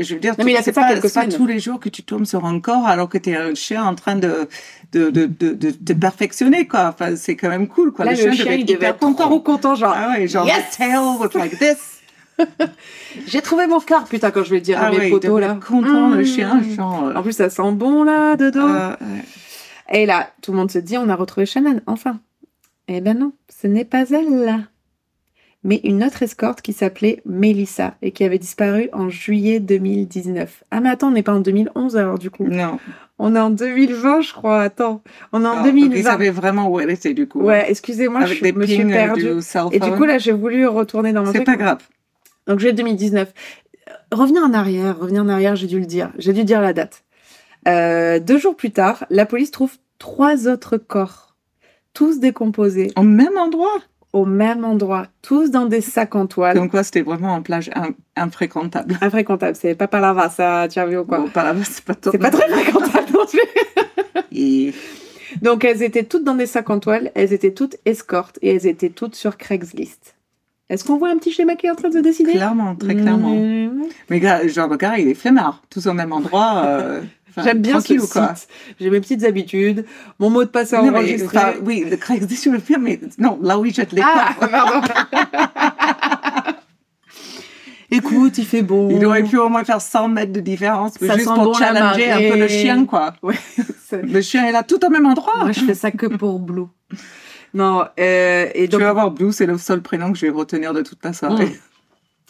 je veux dire, a c'est pas, pas tous les jours que tu tombes sur un corps alors que tu es un chien en train de, de, de, de, de te perfectionner, quoi. Enfin, c'est quand même cool, quoi. Là, le chien, il devait être trop content, genre. Ah ouais, genre, Yes tail was like this? J'ai trouvé mon corps, putain, quand je vais le dire Ah à mes ouais, devait là. content, le Mmh. chien, genre. euh, En plus, ça sent bon, là, dedans. euh, ouais. Et là, tout le monde se dit, on a retrouvé Shannon, enfin. Eh ben non, ce n'est pas elle, là. Mais une autre escorte qui s'appelait Melissa et qui avait disparu en juillet 2019. Ah, mais attends, on n'est pas en 2011 alors, du coup. Non. On est en 2020, je crois. Attends. On est en donc, 2020. ils savaient vraiment où elle était, du coup. Ouais, excusez-moi, je me suis euh, perdue. du Et du coup, là, j'ai voulu retourner dans mon c'est pas grave. Donc, j'ai 2019. Euh, Revenir en arrière, revenir en arrière, j'ai dû le dire. J'ai dû dire la date. Euh, deux jours plus tard, la police trouve trois autres corps, tous décomposés, Au même endroit? au même endroit, tous dans des sacs en toile. Donc, quoi, c'était vraiment en plage in- infréquentable. Infréquentable, c'est pas par là ça, tu as vu ou quoi? Bon, pas là-bas, c'est pas. C'est pas très fréquentable non plus. Et- Donc, elles étaient toutes dans des sacs en toile, elles étaient toutes escortes et elles étaient toutes sur Craigslist. Est-ce qu'on voit un petit schéma qui est en train de se dessiner? Clairement, très clairement. Mmh. Mais genre, le gars, il est flemmard. Tous au même endroit. euh, enfin, J'aime bien ce quoi? J'ai mes petites habitudes. Mon mot de passe mais, enregistré. enfin, oui, le Craigslist, je le fais, mais non, là où il jette les Ah, pardon. Écoute, il fait beau. Il aurait pu au moins faire 100 mètres de différence, Ça juste pour bon challenger un peu le chien, quoi. Ouais, Le chien est là tout au même endroit. Moi, je fais ça que pour Blue. Non, euh, et Tu donc, vas voir, Blue, c'est le seul prénom que je vais retenir de toute la soirée. Mm.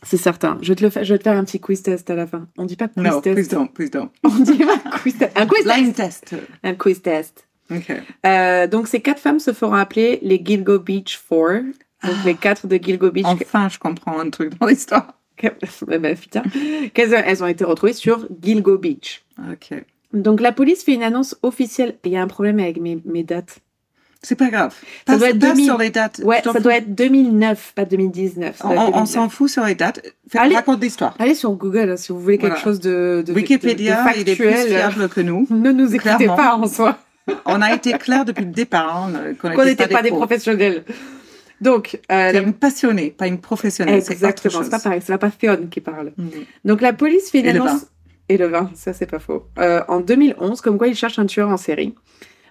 C'est certain. Je vais, te le faire, je vais te faire un petit quiz test à la fin. On dit pas quiz Non, test. please don't, please don't. On dit pas quiz test. Un quiz Blind test. test. Un quiz test. Ok. Euh, donc, ces quatre femmes se feront appeler les Gilgo Beach Four. Donc, les quatre de Gilgo Beach. Enfin, je comprends un truc dans l'histoire. Ben, putain. Elles ont été retrouvées sur Gilgo Beach. Ok. Donc, la police fait une annonce officielle. Il y a un problème avec mes, mes dates. C'est pas grave. Ça doit être passe 2000. sur les dates. Ouais, Je t'en ça fous. doit être 2009, pas 2019. ça On, doit être on 2009. s'en fout sur les dates. Fais, Allez. raconte l'histoire. Allez sur Google hein, si vous voulez quelque Voilà. chose de, de Wikipédia, de, de il est plus fiable que nous. Ne nous écoutez Clairement. pas en soi. On a été clair depuis le départ hein, qu'on Qu'on n'était pas des professionnels. Donc, euh, la- une passionnée, pas une professionnelle. exactement, c'est pas pareil, c'est la passion qui parle. Mhm. Donc la police fait une Et le annonce. Et le vin, ça c'est pas faux. Euh, en 2011, comme quoi ils cherchent un tueur en série.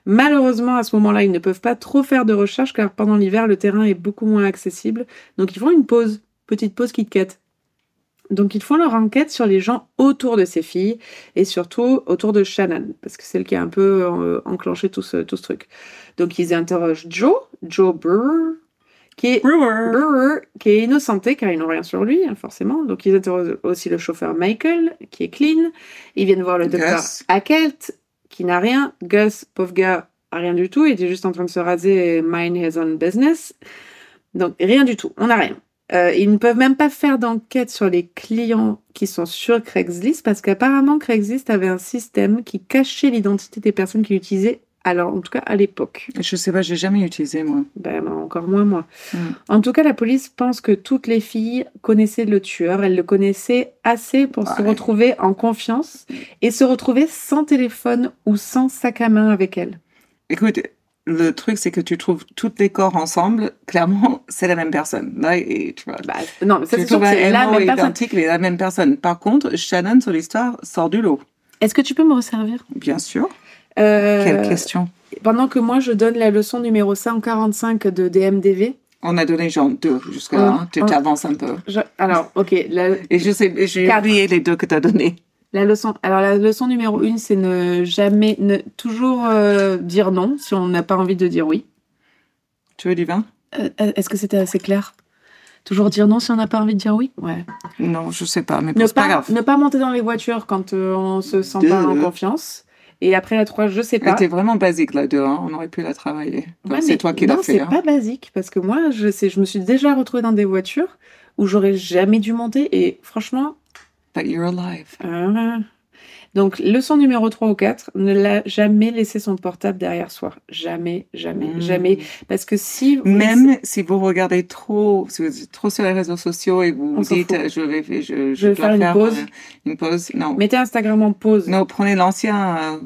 Malheureusement, à ce moment-là, ils ne peuvent pas trop faire de recherche car pendant l'hiver, le terrain est beaucoup moins accessible. Donc ils font une pause, petite pause Kit Kat. Donc ils font leur enquête sur les gens autour de ces filles et surtout autour de Shannon, parce que c'est elle qui a un peu euh, enclenché tout ce, tout ce truc. Donc ils interrogent Joe, Joe Brewer, qui est Brewer. Brewer, qui est innocenté car ils n'ont rien sur lui, hein, forcément. Donc ils interrogent aussi le chauffeur Michael, qui est clean. Ils viennent voir le docteur Gus. Hackett, qui n'a rien. Gus, pauvre gars, a rien du tout. Il était juste en train de se raser et mind his own business. Donc rien du tout, on n'a rien. Euh, ils ne peuvent même pas faire d'enquête sur les clients qui sont sur Craigslist parce qu'apparemment Craigslist avait un système qui cachait l'identité des personnes qui l'utilisaient. Alors, en tout cas, à l'époque. Je sais pas, j'ai jamais utilisé moi. Ben, encore moins moi. Mm. En tout cas, la police pense que toutes les filles connaissaient le tueur. Elles le connaissaient assez pour se retrouver en confiance et se retrouver sans téléphone ou sans sac à main avec elles. Écoute, le truc c'est que tu trouves tous les corps ensemble, clairement, c'est la même personne. Là, et tu vois. Bah, non, mais ça c'est sûr c'est la même personne. identique, mais la même personne. Par contre, Shannon sur l'histoire sort du lot. Est-ce que tu peux me resservir? Bien sûr. Euh, Quelle question Pendant que moi je donne la leçon numéro 145 de DMDV. On a donné genre deux jusque-là. Euh, hein. Tu euh. t'avances un peu. je- Alors, ok, la, Et je sais, j'ai oublié les deux que tu as donnés. la leçon. Alors la leçon numéro 1, c'est ne jamais, ne toujours euh, dire non si on n'a pas envie de dire oui. Tu veux du vin? Euh, Est-ce que c'était assez clair? Toujours dire non si on n'a pas envie de dire oui? Ouais. Non, je sais pas, mais Ne pas pas, grave. ne pas monter dans les voitures quand euh, on se sent pas en confiance. Et après la 3, je sais pas. était vraiment basique là deux, hein. on aurait pu la travailler. Ouais, c'est toi qui non, l'as fait. c'est hein. pas basique parce que moi, je, sais, je me suis déjà retrouvée dans des voitures où j'aurais jamais dû monter et franchement. But you're alive. euh, Donc, leçon numéro 3 ou 4, ne l'a jamais laisser son portable derrière soi. Jamais, jamais, Mm. jamais. Parce que si. vous Même si vous regardez trop, si vous êtes trop sur les réseaux sociaux et vous On dites, je vais, je, Je vais dois faire une pause. euh, une pause. Non. Mettez Instagram en pause. Non, prenez l'ancien, euh,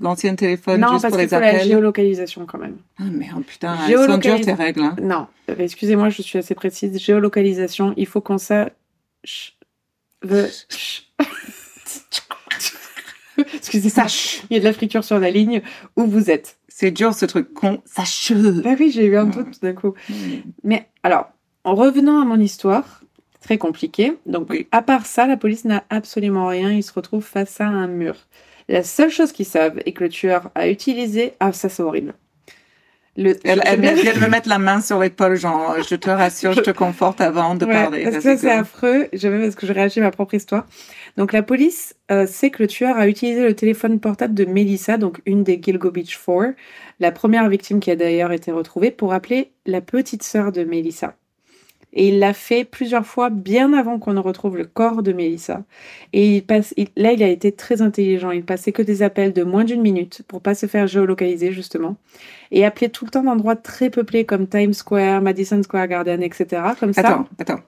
l'ancien téléphone Non, juste parce pour les faut la appels. géolocalisation quand même. Ah merde, putain, elles sont Géolocalisa- dures tes règles. Hein. Non, euh, excusez-moi, je suis assez précise. Géolocalisation, il faut qu'on sache. Excusez ça. Il y a de la friture sur la ligne où vous êtes. C'est dur ce truc con. Cheveux. Bah oui, j'ai eu un doute tout d'un coup. Mais alors, en revenant à mon histoire, très compliquée. Donc, Oui. à part ça, la police n'a absolument rien. Ils se retrouvent face à un mur. La seule chose qu'ils savent est que le tueur a utilisé. Ah, ça, c'est horrible. Le... Elle, elle bien- vient de me mettre la main sur l'épaule, genre, je te rassure, je te conforte avant de Ouais, parler. parce que c'est affreux. J'aime parce que je réagis à ma propre histoire. Donc, la police euh, sait que le tueur a utilisé le téléphone portable de Melissa, donc une des Gilgo Beach Four, la première victime qui a d'ailleurs été retrouvée, pour appeler la petite sœur de Melissa. Et il l'a fait plusieurs fois bien avant qu'on ne retrouve le corps de Melissa. Et il passe, il- là, il a été très intelligent. Il passait que des appels de moins d'une minute pour pas se faire géolocaliser, justement. Et appelait tout le temps d'endroits très peuplés comme Times Square, Madison Square Garden, etc. Comme ça. Attends, attends.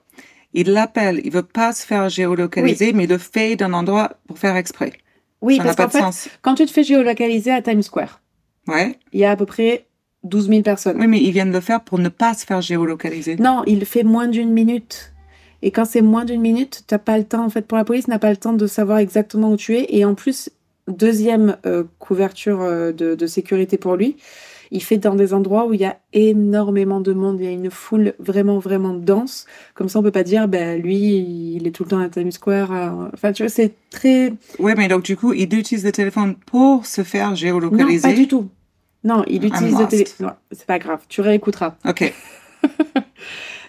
Il l'appelle, il veut pas se faire géolocaliser, mais il le fait d'un endroit pour faire exprès. Oui, ça n'a parce pas qu'en de fait, sens. quand tu te fais géolocaliser à Times Square, Ouais. il y a à peu près 12 000 personnes. Oui, mais ils viennent le faire pour ne pas se faire géolocaliser. Non, il fait moins d'une minute. Et quand c'est moins d'une minute, t'as pas le temps, en fait, pour la police, n'a pas le temps de savoir exactement où tu es. Et en plus, deuxième euh, couverture euh, de, de sécurité pour lui, il fait dans des endroits où il y a énormément de monde, il y a une foule vraiment, vraiment dense. Comme ça, on peut pas dire, ben, lui, il est tout le temps à Times Square. Enfin, tu vois, c'est très... Oui, mais donc du coup, il utilise le téléphone pour se faire Non, géolocaliser. pas du tout. Non, il utilise le lost. télé... Non, c'est pas grave, tu réécouteras. Ok.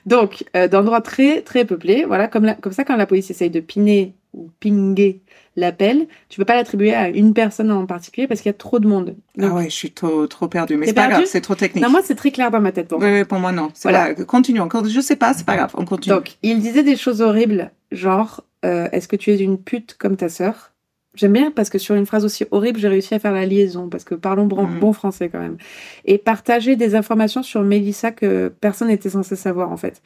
Donc, euh, d'endroits très, très peuplés, voilà, comme, la- comme ça, quand la police essaye de piner ou pinguer l'appel, tu peux pas l'attribuer à une personne en particulier parce qu'il y a trop de monde. Donc, Ah ouais, je suis trop, trop perdue. Mais c'est pas grave, c'est trop technique. Non, moi, c'est très clair dans ma tête. Oui, oui, pour moi, non. C'est Voilà. pas- Continuons. Quand- Je sais pas, c'est pas grave. On continue. Donc, il disait des choses horribles, genre euh, Est-ce que tu es une pute comme ta sœur? J'aime bien parce que sur une phrase aussi horrible, j'ai réussi à faire la liaison, parce que parlons bon, Mhm. bon français quand même. Et partager des informations sur Mélissa que personne n'était censé savoir en fait.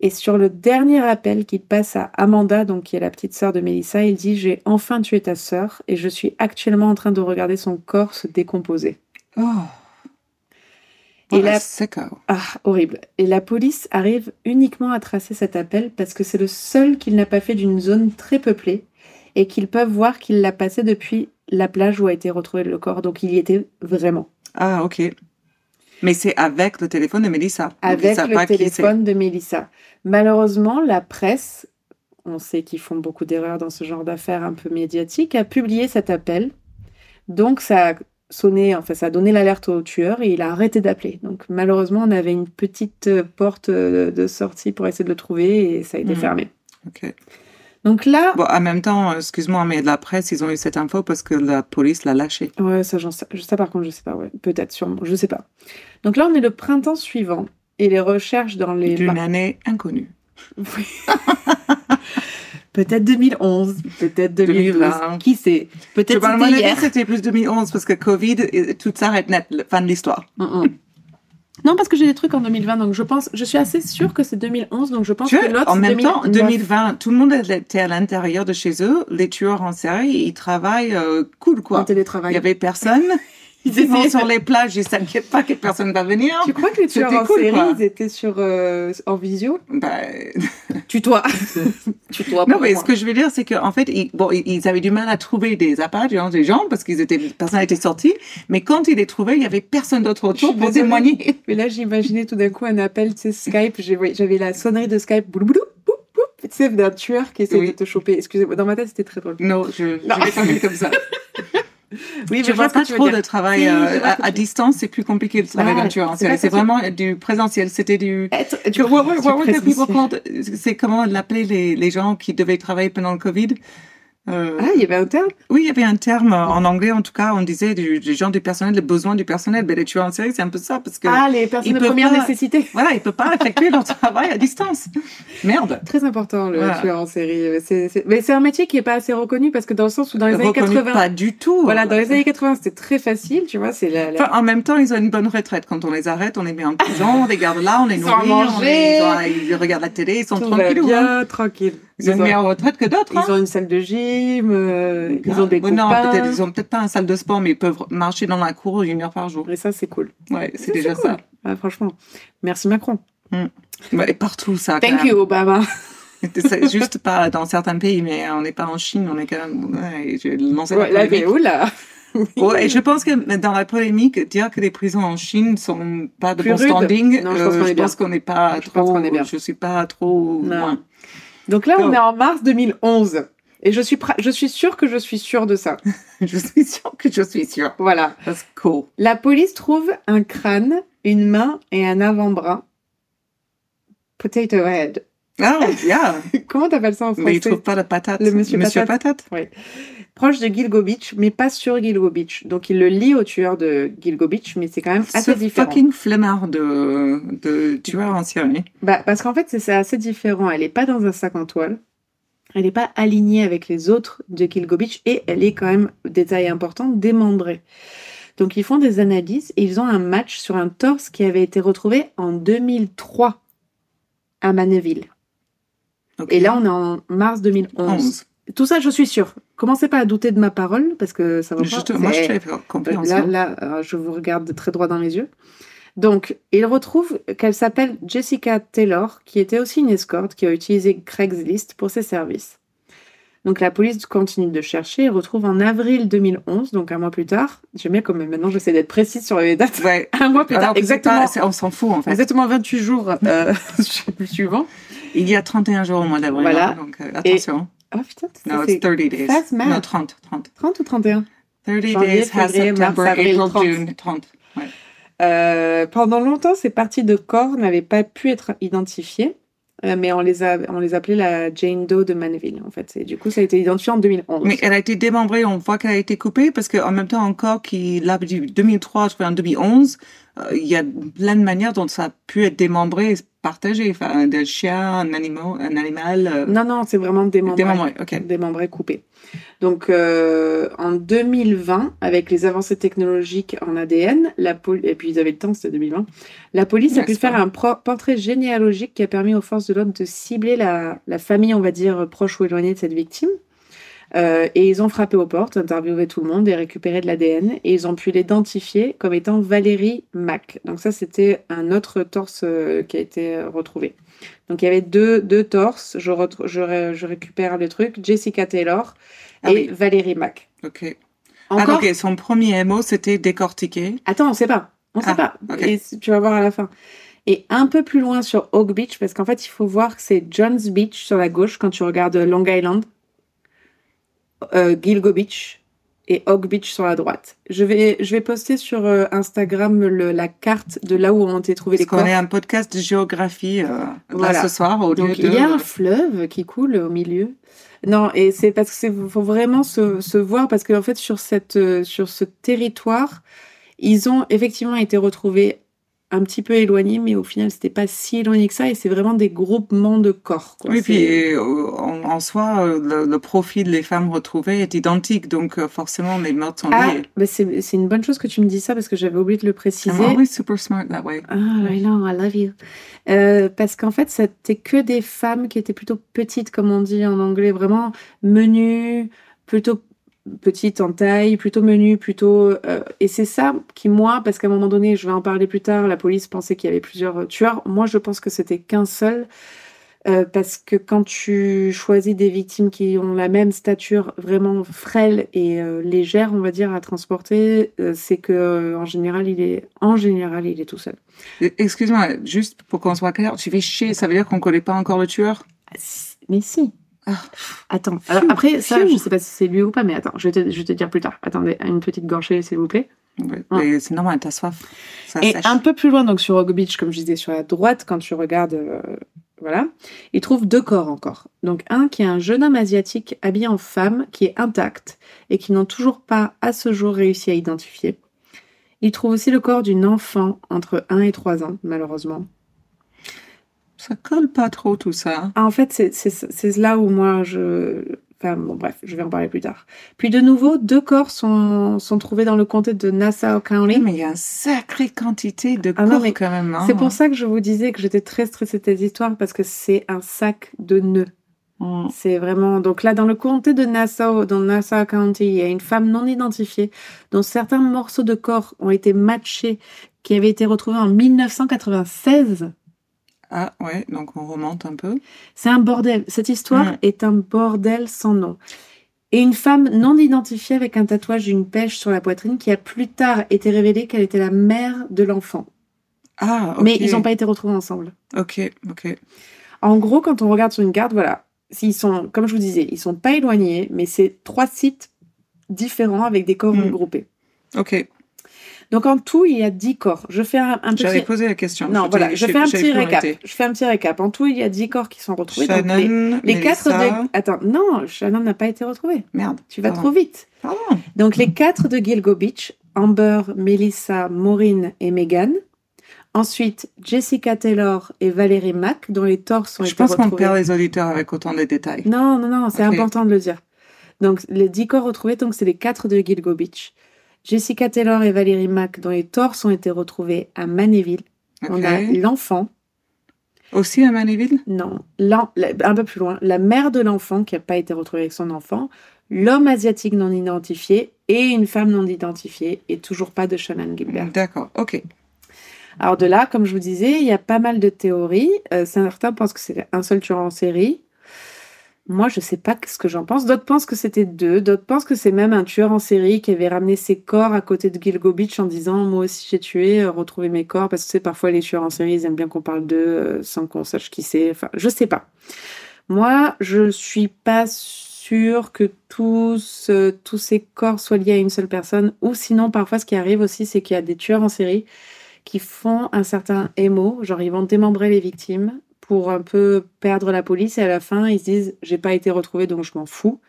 Et sur le dernier appel qu'il passe à Amanda, donc qui est la petite sœur de Mélissa, il dit J'ai enfin tué ta sœur et je suis actuellement en train de regarder son corps se décomposer. Oh. Et la- Ah, horrible. Et la police arrive uniquement à tracer cet appel parce que c'est le seul qu'il n'a pas fait d'une zone très peuplée et qu'ils peuvent voir qu'il l'a passé depuis la plage où a été retrouvé le corps. Donc il y était vraiment. Ah, ok. Mais c'est avec le téléphone de Mélissa. Avec le pas téléphone de Mélissa. Malheureusement, la presse, on sait qu'ils font beaucoup d'erreurs dans ce genre d'affaires un peu médiatiques, a publié cet appel. Donc ça a sonné, enfin ça a donné l'alerte au tueur et il a arrêté d'appeler. Donc malheureusement, on avait une petite euh, porte euh, de sortie pour essayer de le trouver et ça a été Mhm. fermé. c'est. Donc là, Bon, en même temps, euh, excuse-moi, mais la presse, ils ont eu cette info parce que la police l'a lâché. ouais, ça, j'en sais, ça par contre, je sais pas, ouais, peut-être, sûrement, je sais pas. Donc là, on est le printemps suivant et les recherches dans les D'une année inconnue. Oui. peut-être 2011, peut-être 2012, 2020. qui sait? Peut-être c'était hier. c'était plus 2011 parce que Covid, tout s'arrête net, fin de l'histoire. Mm, mm. Non, parce que j'ai des trucs en 2020, donc je pense, je suis assez sûre que c'est 2011, donc je pense Tu que l'autre en même temps, 2009. 2020, tout le monde était à l'intérieur de chez eux. Les tueurs en série, ils travaillent euh, cool, en quoi. Il télétravail. y avait personne. Ils étaient- sur les plages, ils s'inquiètent pas que personne va venir. Tu crois que les tueurs en cool, série, quoi. ils étaient sur euh, en visio Bah, Tutoie. Tutoie non, mais moi. ce que je veux dire, c'est qu'en fait, ils, bon, ils- avaient du mal à trouver des apparts, genre, des gens, parce qu'ils étaient, personne n'était sorti. Mais quand ils les trouvaient, il y avait personne d'autre autour pour désolée. témoigner. Mais là, j'imaginais tout d'un coup un appel, tu sais, Skype. J'avais la sonnerie de Skype, boulou boulou, boum, tu sais, d'un tueur qui essaie Oui. de te choper. Excusez-moi, dans ma tête, c'était très drôle. Non, je, Non. l'ai pas comme ça. Oui, je vois pas trop de travail Si, euh, à, distance, c'est plus compliqué de d'un tueur en c'est vraiment du présentiel. C'était du. Être- c'est comment on l'appelait les, les gens qui devaient travailler pendant le Covid? Euh, Ah, il y avait un terme? Oui, il y avait un terme euh, en anglais, en tout cas, on disait du, des gens du personnel, les besoins du personnel. Mais les tueurs en série, c'est un peu ça, parce que Ah, les personnes de première pas- nécessité. voilà, ils peuvent pas effectuer leur travail à distance. Merde. Très important, le Voilà. tueur en série. Mais c'est un métier qui est pas assez reconnu parce que dans le sens où dans les années Reconnu 80. pas du tout. Voilà, dans les années 80, c'était très facile, tu vois, c'est la, la- Enfin, en même temps, ils ont une bonne retraite. Quand on les arrête, on les met en prison, on les garde là, on les nourrit, on les- ils, ont- ils regardent la télé, ils sont tout va tranquilles. bien, tranquille. Ils ont une meilleure retraite que d'autres. Ils hein. ont une salle de gym, euh, ils ont des Ouais, Non, copains. peut-être, ils ont peut-être pas une salle de sport, mais ils peuvent marcher dans la cour une heure par jour. Et ça, c'est cool. Ouais, c'est déjà cool. ça. Ah, franchement, merci Macron. Ouais, et partout, ça. Thank you, Obama. Juste pas dans certains pays, mais on n'est pas en Chine, on est quand même. Ouais, lancé Ouais, la là, oula. Ouais, et je pense que dans la polémique, dire que les prisons en Chine sont pas de Plus bon standing, Non, je pense euh, qu'on est je n'est pas Je trop. pense est bien. Je suis pas trop Non. loin. Donc là, on Oh. est en mars 2011. Et je suis, je suis sûre que je suis sûre de ça. Je suis sûre que je suis sûre. Voilà. That's cool. La police trouve un crâne, une main et un avant-bras. Potato head. Ah, yeah. Comment t'appelles ça en mais il français trouve pas la patate. Le monsieur patate. Proche de Gilgo Beach, mais pas sur Gilgo Beach. Donc il le lie au tueur de Gilgo Beach, mais c'est quand même assez Ce différent. fucking flemmard de, de tueur en série. Bah, parce qu'en fait, c'est c'est assez différent. Elle est pas dans un sac en toile. Elle n'est pas alignée avec les autres de Gilgo Beach et elle est quand même, détail important, démembrée. Donc ils font des analyses et ils ont un match sur un torse qui avait été retrouvé en 2003 à Maneville. Et là, on est en mars 2011. 11. Tout ça, je suis sûre. Commencez pas à douter de ma parole parce que ça va pas. Juste, moi, je confiance. Là, hein. là, euh, je vous regarde très droit dans les yeux. Donc, il retrouve qu'elle s'appelle Jessica Taylor, qui était aussi une escorte, qui a utilisé Craigslist pour ses services. Donc, la police continue de chercher et retrouve en avril 2011, donc un mois plus tard. J'aime bien comme maintenant, j'essaie d'être précise sur les dates. Ouais. Un mois plus tard, exactement, pas- on s'en fout, en fait. exactement 28 jours euh, suivant. Il y a 31 jours au mois d'avril. Voilà. hein, Donc, euh, attention. Oh putain, ça, No, c'est it's 30 days. fast math. Non, 30. 30. 30 ou 31 30 Janvier, days has mars, September, avril, April, 30. June. 30. Ouais. Euh, pendant longtemps, ces parties de corps n'avaient pas pu être identifiées, euh, mais on les, a, on les appelait la Jane Doe de Manville, en fait. Et du coup, ça a été identifié en 2011. Mais elle a été démembrée, on voit qu'elle a été coupée, parce qu'en même temps, encore, qui, là, du 2003, je crois, en 2011, euh, il y a plein de manières dont ça a pu être démembré et partagé. Enfin, de chien, un animal, un animal. euh, Non, non, c'est vraiment démembré. démembré, ok. Démembré, coupé. Donc, euh, en 2020, avec les avancées technologiques en ADN, la et puis ils avaient le temps, c'était 2020, la police a pu faire un portrait généalogique qui a permis aux forces de l'ordre de cibler la, la famille, on va dire, proche ou éloignée de cette victime. Euh, et ils ont frappé aux portes, interviewé tout le monde et récupéré de l'ADN. Et ils ont pu l'identifier comme étant Valérie Mack. Donc ça, c'était un autre torse euh, qui a été retrouvé. Donc il y avait deux, deux torses. Je, je, ré- je récupère le truc. Jessica Taylor Ah et oui. Valérie Mack. Ok. Encore Ah, ok, son premier mot, c'était décortiquer. Attends, on sait pas. On sait Ah, pas. ok. Et c- tu vas voir à la fin. Et un peu plus loin sur Oak Beach, parce qu'en fait, il faut voir que c'est John's Beach sur la gauche quand tu regardes Long Island, euh, Gilgo Beach et Oak Beach sur la droite. Je vais, je vais poster sur euh, Instagram le- la carte de là où ont été trouvés les Parce qu'on corps. est un podcast de géographie euh, là, Voilà. ce soir au lieu de. il y a un fleuve qui coule au milieu. Non, et c'est parce que c'est faut vraiment se, se voir parce qu'en fait sur cette sur ce territoire, ils ont effectivement été retrouvés un petit peu éloignés, mais au final c'était pas si éloigné que ça et c'est vraiment des groupements de corps. Quoi. Oui, puis euh, en, en soi, euh, le, le profil des femmes retrouvées est identique, donc euh, forcément les meurtres sont ah, liés. bah c'est c'est une bonne chose que tu me dis ça parce que j'avais oublié de le préciser. I'm always super smart that way. Ah, I know, I love you. Euh, parce qu'en fait, c'était que des femmes qui étaient plutôt petites, comme on dit en anglais, vraiment menues, plutôt petites en taille, plutôt menues, plutôt. euh, et c'est ça qui, moi, parce qu'à un moment donné, je vais en parler plus tard, la police pensait qu'il y avait plusieurs tueurs. Moi, je pense que c'était qu'un seul. euh, parce que quand tu choisis des victimes qui ont la même stature vraiment frêle et euh, légère, on va dire, à transporter, euh, c'est que euh, en général, il est en général, il est tout seul. Euh, Excuse-moi, juste pour qu'on soit clair, tu fais chier, ça veut dire qu'on connaît pas encore le tueur? Mais si. Ah. Attends. Alors après, ça, je sais pas si c'est lui ou pas, mais attends, je vais te, je vais te dire plus tard. Attendez, une petite gorgée, s'il vous plaît. Ouais, mais C'est normal, t'as soif. Ça Et sèche. un peu plus loin, donc sur Oak Beach, comme je disais, sur la droite, quand tu regardes, euh, voilà, il trouve deux corps encore. Donc un qui est un jeune homme asiatique habillé en femme, qui est intact et qui n'ont toujours pas à ce jour réussi à identifier. Il trouve aussi le corps d'une enfant entre 1 et 3 ans, malheureusement. Ça colle pas trop tout ça. Ah, en fait, c'est- là où moi je. Enfin, bon, bref, je vais en parler plus tard. Puis de nouveau, deux corps sont, sont trouvés dans le comté de Nassau County. Mais il y a une sacrée quantité de Ah non, corps mais quand même. hein. C'est pour ça que je vous disais que j'étais très stressée de cette histoire parce que c'est un sac de nœuds. Mm. C'est vraiment. Donc là, dans le comté de Nassau, dans Nassau County, il y a une femme non identifiée dont certains morceaux de corps ont été matchés, qui avaient été retrouvés en 1996. Ah ouais, donc on remonte un peu. C'est un bordel. Cette histoire est un bordel sans nom. Et une femme non identifiée avec un tatouage d'une pêche sur la poitrine qui a plus tard été révélé qu'elle était la mère de l'enfant. Ah, ok. Mais ils n'ont pas été retrouvés ensemble. Ok, ok. En gros, quand on regarde sur une carte, voilà, s'ils sont, comme je vous disais, ils sont pas éloignés, mais c'est trois sites différents avec des corps Mm. regroupés. Ok. Donc en tout, il y a 10 corps. Je fais un, un petit. J'avais posé la question. Non, voilà, je fais un petit récap. Je fais un petit récap. En tout, il y a 10 corps qui sont retrouvés. donc les, Shannon, les quatre de... Attends, non, Shannon n'a pas été retrouvé. Merde. Tu vas pardon. trop vite. Pardon. Donc les quatre de Gilgo Beach, Amber, Melissa, Maureen et Megan. Ensuite, Jessica Taylor et Valérie Mack, dont les torses ont Je été pense qu'on perd les auditeurs avec autant de détails. Non, non, non, c'est important de le dire. Donc, les 10 corps retrouvés, donc c'est les 4 de Gilgo Beach. Jessica Taylor et Valérie Mack, dont les torses ont été retrouvés à Manéville. On a l'enfant, Aussi à Manéville? Non, la- un peu plus loin, la mère de l'enfant qui n'a pas été retrouvée avec son enfant, l'homme asiatique non identifié et une femme non identifiée, et toujours pas de Shannon Gilbert. D'accord, ok. Alors de là, comme je vous disais, il y a pas mal de théories. Euh, certains pensent que c'est un seul tueur en série. Moi, je sais pas ce que j'en pense. D'autres pensent que c'était deux. D'autres pensent que c'est même un tueur en série qui avait ramené ses corps à côté de Gilgo Beach en disant moi aussi j'ai tué, euh, retrouvez mes corps parce que c'est parfois les tueurs en série ils aiment bien qu'on parle d'eux euh, sans qu'on sache qui c'est. Enfin, je sais pas. Moi, je suis pas sûre que tous euh, tous ces corps soient liés à une seule personne. Ou sinon, parfois, ce qui arrive aussi, c'est qu'il y a des tueurs en série qui font un certain émo, genre ils vont démembrer les victimes pour un peu perdre la police et à la fin ils se disent j'ai pas été retrouvé donc je m'en fous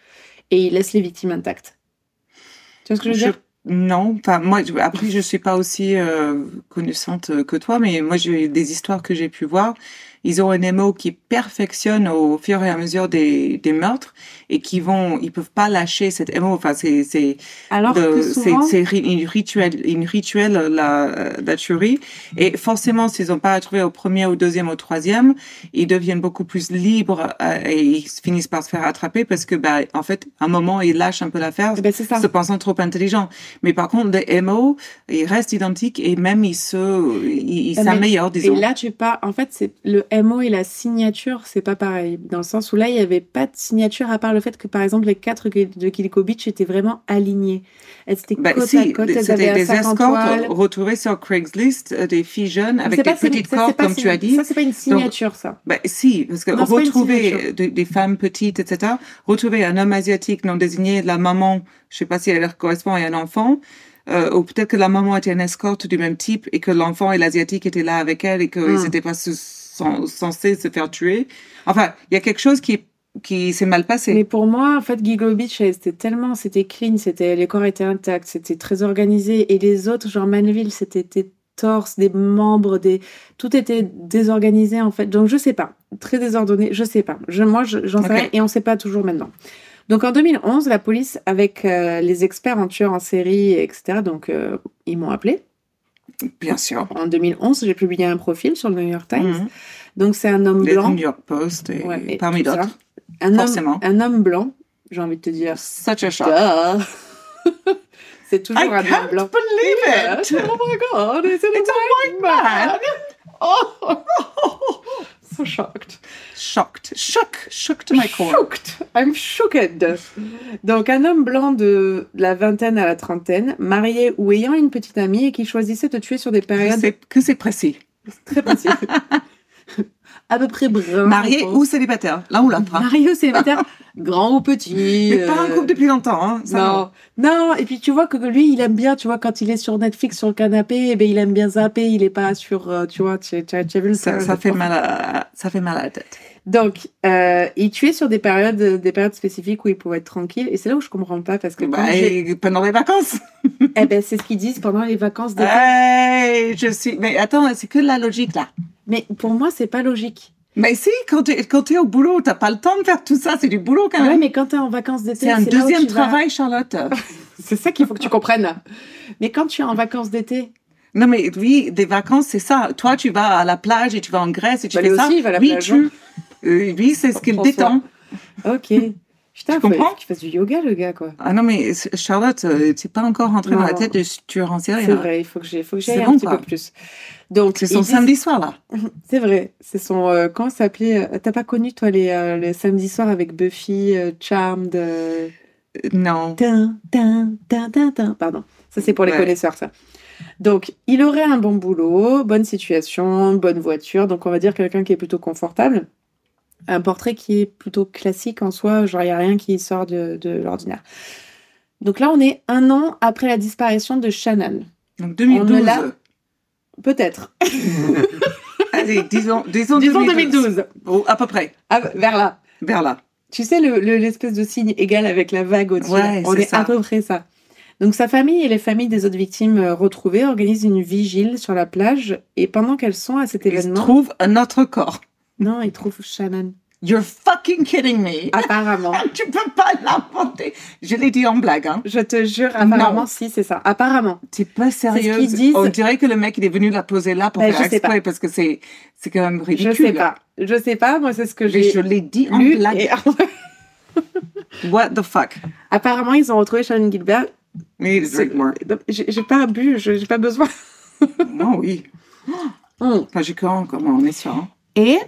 et ils laissent les victimes intactes. Tu vois ce que je veux Je- dire? Non, enfin moi je- après je suis pas aussi euh, connaissante que toi, mais moi j'ai des histoires que j'ai pu voir. Ils ont un MO qui perfectionne au fur et à mesure des, des meurtres et qui vont, ils peuvent pas lâcher cette MO. Enfin c'est c'est Alors c'est une rituel une rituel la la tuerie et forcément s'ils ont pas trouvé au premier au deuxième au troisième ils deviennent beaucoup plus libres euh, et ils finissent par se faire attraper parce que bah en fait à un moment ils lâchent un peu l'affaire eh ben, se pensant trop intelligent. Mais par contre, les MO, ils restent identiques et même ils se, ils mais- s'améliorent, Et disons. là, tu pars. En fait, c'est le MO et la signature, c'est pas pareil. Dans le sens où là, il y avait pas de signature à part le fait que, par exemple, les quatre de Kiliko Beach étaient vraiment alignés. Elles étaient Ben, côte si, à côte, c'était des escortes retrouvées sur Craigslist, euh, des filles jeunes Mais avec des petites cordes, comme tu as dit. Ça, c'est pas une signature, ça. Ben, si, parce que Non, retrouver signature. des, femmes petites, etc., retrouver un homme asiatique non désigné, la maman, je sais pas si elle leur correspond à un enfant, euh, ou peut-être que la maman était une escorte du même type et que l'enfant et l'asiatique étaient là avec elle et qu'ils Hmm. n'étaient pas censés se faire tuer. Enfin, il y a quelque chose qui, qui s'est mal passé. Mais pour moi, en fait, Giggle Beach, c'était tellement, c'était clean, c'était, les corps étaient intacts, c'était très organisé. Et les autres, genre Manville, c'était des torses, des membres, des, tout était désorganisé, en fait. Donc, je sais pas. Très désordonné, je sais pas. Je, moi, je- j'en sais Ok. rien et on sait pas toujours maintenant. Donc, en 2011, la police, avec euh, les experts en tueurs en série, etc., donc, euh, ils m'ont appelé. Bien sûr. En 2011, j'ai publié un profil sur le New York Times. Mhm. Donc, c'est un homme blanc. New York Post et Ouais, mais parmi d'autres. Un homme, un homme blanc, j'ai envie de te dire. Such a shock. Duh. c'est toujours I un homme can't blanc. believe it. Oh my god, it's, a white man. Oh, so shocked. Shocked. Shook. Shook to my core. Shocked. I'm shooked. Donc, un homme blanc de la vingtaine à la trentaine, marié ou ayant une petite amie et qui choisissait de tuer sur des périodes Que c'est précis. très précises. à peu près brun. Marié ou célibataire. L'un ou l'autre. hein. Marié ou célibataire, grand ou petit. Mais pas un couple depuis longtemps. Hein. Ça, Non, non, et puis tu vois que lui, il aime bien, tu vois, quand il est sur Netflix sur le canapé, eh ben, il aime bien zapper, il est pas sur, euh, tu vois, tu, tu, as- tu as vu le Ça, ça fait mal à, ça fait mal à la tête. Donc, euh, il tuait sur des périodes, des périodes spécifiques où il pouvait être tranquille, et c'est là où je comprends pas, parce que Bah, pendant les vacances. eh ben, c'est ce qu'ils disent pendant les vacances d'été. Hey, je suis. Mais attends, c'est que de la logique là. Mais pour moi, c'est pas logique. Mais si, quand tu t'es au boulot, t'as pas le temps de faire tout ça. C'est du boulot quand Ouais, même. mais quand t'es en vacances d'été, c'est un deuxième tu vas- travail, Charlotte. C'est ça qu'il faut que tu comprennes. Mais quand tu es en vacances d'été, Non, mais oui, des vacances, c'est ça. Toi, tu vas à la plage et tu vas en Grèce et tu Bah, fais lui ça. aussi, il va à la oui, plage, tu. hein. Euh, c'est ce qu'il détend. ok. Putain, Tu comprends qu'il fasse du yoga, le gars, quoi. Ah non, mais Charlotte, euh, t'es pas encore rentré dans la tête de tueur en série. C'est là. vrai, il faut que j'aille bon, un petit quoi. peu plus. Donc, C'est son samedi soir, là. C'est vrai, c'est son. euh, comment ça s'appelait euh, T'as pas connu, toi, les, euh, les samedis soirs avec Buffy, euh, Charmed euh, Non. tin, tin, tin, tin, tin. Pardon, ça c'est pour les Ouais. connaisseurs, ça. Donc, il aurait un bon boulot, bonne situation, bonne voiture, donc on va dire quelqu'un qui est plutôt confortable. Un portrait qui est plutôt classique en soi, genre il n'y a rien qui sort de, de l'ordinaire. Donc là, on est un an après la disparition de Shannon. Donc 2012. On l'a- Peut-être. Allez, disons, disons, Disons 2012. 2012. Oh, à peu près. Ah, vers là. Vers là. Tu sais, le- le- l'espèce de signe égal avec la vague au-dessus. Ouais, on est, à peu près ça. Donc sa famille et les familles des autres victimes euh, retrouvées organisent une vigile sur la plage et pendant qu'elles sont à cet Il se événement, trouve un autre corps. Non, ils trouvent Shannon. You're fucking kidding me. Apparemment. Tu peux pas l'inventer. Je l'ai dit en blague, hein. Je te jure, apparemment, Non. si, c'est ça. Apparemment. T'es pas sérieuse. disent. On dirait que le mec, il est venu la poser là pour Ben, faire je exprès parce que c'est, c'est quand même Je ridicule. sais pas. Je sais pas, moi, c'est ce que Mais j'ai je l'ai dit en blague. et- What the fuck? apparemment, ils ont retrouvé Shannon Gilbert. Mais. J'ai pas bu, je- j'ai pas besoin. Non, oui. Hum. Enfin, j'ai quand comment on est sûr. hein. Et,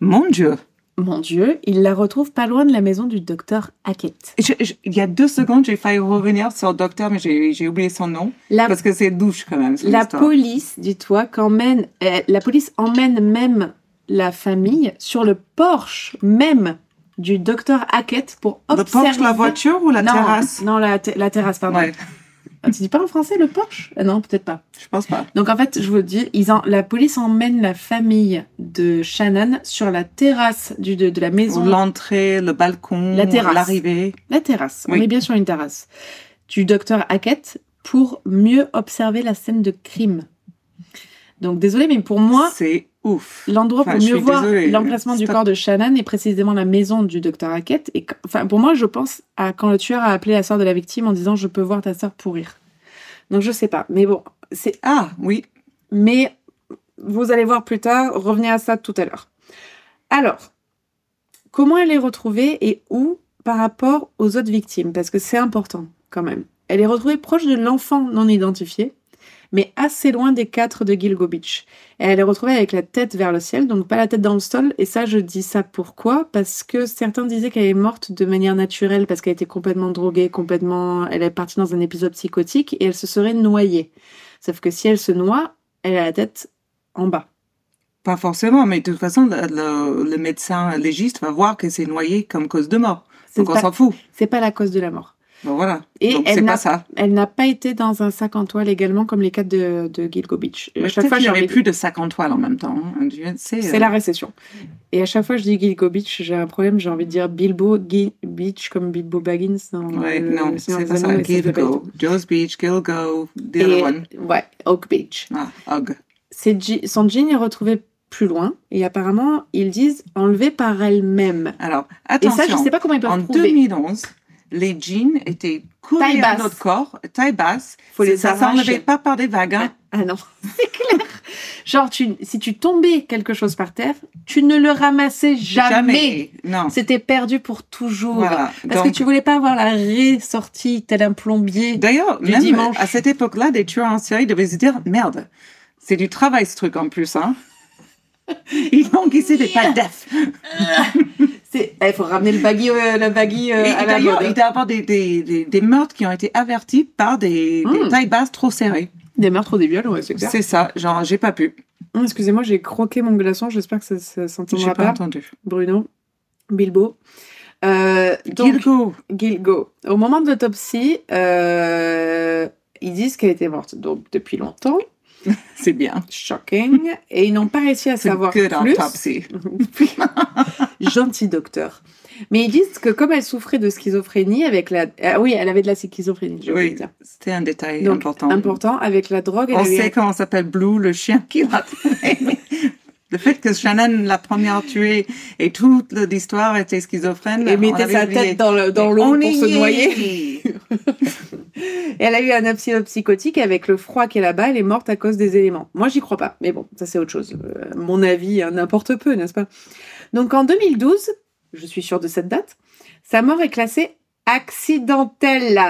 Mon Dieu. mon Dieu, ils la retrouvent pas loin de la maison du docteur Hackett. Je- je- il y a deux secondes, j'ai failli revenir sur le docteur, mais j'ai, oublié son nom. La Parce que c'est douche quand même. La police, dis-toi, qu'emmène, euh, la police emmène même la famille sur le porche même du docteur Hackett pour Le observer. porche, la voiture ou la non, terrasse? Non, la, te- la terrasse, pardon. Ouais. Ah, tu dis pas en français le Porsche Ah Non, peut-être pas. Je pense pas. Donc en fait, je vous dis, ils en, la police emmène la famille de Shannon sur la terrasse du, de, de la maison. L'entrée, le balcon, La terrasse. l'arrivée. La terrasse. On Oui. est bien sur une terrasse. Du docteur Hackett pour mieux observer la scène de crime. Donc désolé, mais pour moi, C'est ouf. l'endroit Enfin, pour mieux voir l'emplacement du corps de Shannon est précisément la maison du docteur Hackett. Et enfin, pour moi, je pense à quand le tueur a appelé la sœur de la victime en disant je peux voir ta sœur pourrir. Donc je sais pas, mais bon, c'est Ah, oui. mais vous allez voir plus tard, revenez à ça tout à l'heure. Alors, comment elle est retrouvée et où par rapport aux autres victimes? Parce que c'est important quand même. Elle est retrouvée proche de l'enfant non identifié, mais assez loin des quatre de Gilgo Beach. Et elle est retrouvée avec la tête vers le ciel, donc pas la tête dans le sol. Et ça, je dis ça pourquoi? Parce que certains disaient qu'elle est morte de manière naturelle, parce qu'elle était complètement droguée, complètement... Elle est partie dans un épisode psychotique et elle se serait noyée. Sauf que si elle se noie, elle a la tête en bas. Pas forcément, mais de toute façon, le, le- le médecin légiste va voir que c'est noyé comme cause de mort. Donc on s'en fout. c'est pas la cause de la mort. Bon, voilà. Et Donc elle n'a- pas ça. Elle n'a pas été dans un sac en toile également comme les quatre de, de Gilgo Beach. Et Mais à chaque fois, envie plus de 50 toiles en même temps. hein. C'est euh, la récession. Et à chaque fois, je dis Gilgo Beach, j'ai un problème, j'ai envie de dire Bilbo Gi- Beach comme Bilbo Baggins dans Ouais, le non, c'est pas ça. Gilgo. Joe's Beach, Gilgo, the other Et, one. ouais, Oak Beach. Ah, je- son jean est retrouvé plus loin et apparemment, ils disent enlevé par elle-même. Alors, Et attention. ça, je sais pas comment ils peuvent En prouver. 2011, les jeans étaient collés à notre corps, taille basse. Faut les ça s'enlevait pas par des vagues. hein. Ah non, c'est clair. Genre, tu, si tu tombais quelque chose par terre, tu ne le ramassais jamais. Non. C'était perdu pour toujours. Voilà. Parce Donc, que tu voulais pas avoir la ressortie tel un plombier. D'ailleurs, même dimanche. à cette époque-là, des tueurs en série devaient se dire merde, c'est du travail ce truc en plus. Hein. Ils ont ici des def. C'est, il faut ramener le baggy, euh, le baggy euh, Et à la D'ailleurs, mode. il doit y avoir des, des, des, des meurtres qui ont été avertis par des, des Mm. tailles basses trop serrées. Des meurtres ou des viols, ouais, c'est clair. C'est ça, genre, j'ai pas pu. Hum, Excusez-moi, j'ai croqué mon glaçon. J'espère que ça, ça J'ai s'entendra pas pas. entendu. Bruno, Bilbo. Euh, donc, Gilgo. Gilgo. Au moment de l'autopsie, euh, ils disent qu'elle était morte donc depuis longtemps. C'est bien. Shocking. Et ils n'ont pas réussi à savoir good plus. autopsy. Gentil docteur. Mais ils disent que comme elle souffrait de schizophrénie avec la... Ah oui, elle avait de la schizophrénie, je Oui, c'était un détail Donc, important. Important, avec la drogue, elle On avait- sait comment s'appelle Blue, le chien qui l'a. Le fait que Shannon, la première tuée, et toute l'histoire était schizophrène. et mettait sa oublié. tête dans le- l'eau on pour se noyer. Et elle a eu un épisode psychotique avec le froid qui est là-bas, elle est morte à cause des éléments. Moi, j'y crois pas, mais bon, ça c'est autre chose. Euh, mon avis, hein, n'importe peu, n'est-ce pas? Donc en 2012, je suis sûre de cette date, sa mort est classée accidentelle.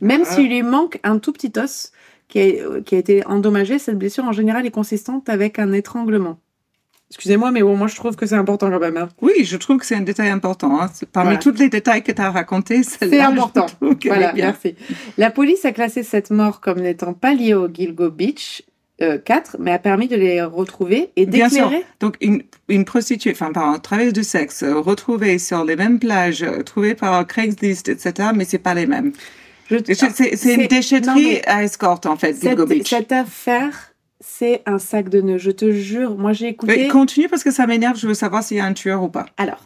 Même Ah. s'il lui manque un tout petit os qui a, qui a été endommagé, cette blessure en général est consistante avec un étranglement. Excusez-moi, mais bon, moi je trouve que c'est important quand même. hein. Oui, je trouve que c'est un détail important. hein. Parmi Voilà. tous les détails que tu as racontés, C'est important. Voilà, bien. merci. La police a classé cette mort comme n'étant pas liée au Gilgo Beach euh, 4, mais a permis de les retrouver et Bien sûr. d'éclairer. Donc, une, une prostituée, enfin, par un travail de sexe, euh, retrouvée sur les mêmes plages, euh, trouvée par Craigslist, etc., mais c'est pas les mêmes. C'est une non, déchetterie mais à escorte, en fait, Gilgo Beach. cette affaire, c'est un sac de nœuds. Je te jure, moi j'ai écouté. Mais continue parce que ça m'énerve, je veux savoir s'il y a un tueur ou pas. Alors,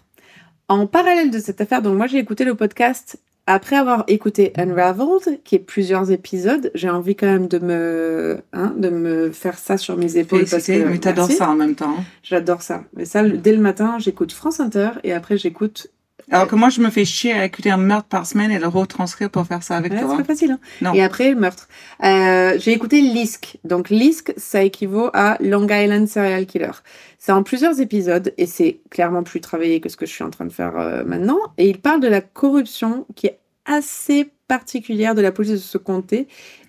en parallèle de cette affaire, donc moi j'ai écouté le podcast après avoir écouté Unraveled, qui est plusieurs épisodes. J'ai envie quand même de me, hein, de me faire ça sur mes épaules parce que mais t'adores ça en même temps. J'adore ça. Mais ça, dès le matin, j'écoute France Inter et après j'écoute. Alors que moi, je me fais chier à écouter un meurtre par semaine et le retranscrire pour faire ça avec Ouais, toi. c'est pas facile. Hein. Non. Et après, le meurtre. Euh, j'ai écouté LISC. Donc LISC, ça équivaut à Long Island Serial Killer. C'est en plusieurs épisodes et c'est clairement plus travaillé que ce que je suis en train de faire euh, maintenant. Et il parle de la corruption qui est assez particulière de la police de ce comté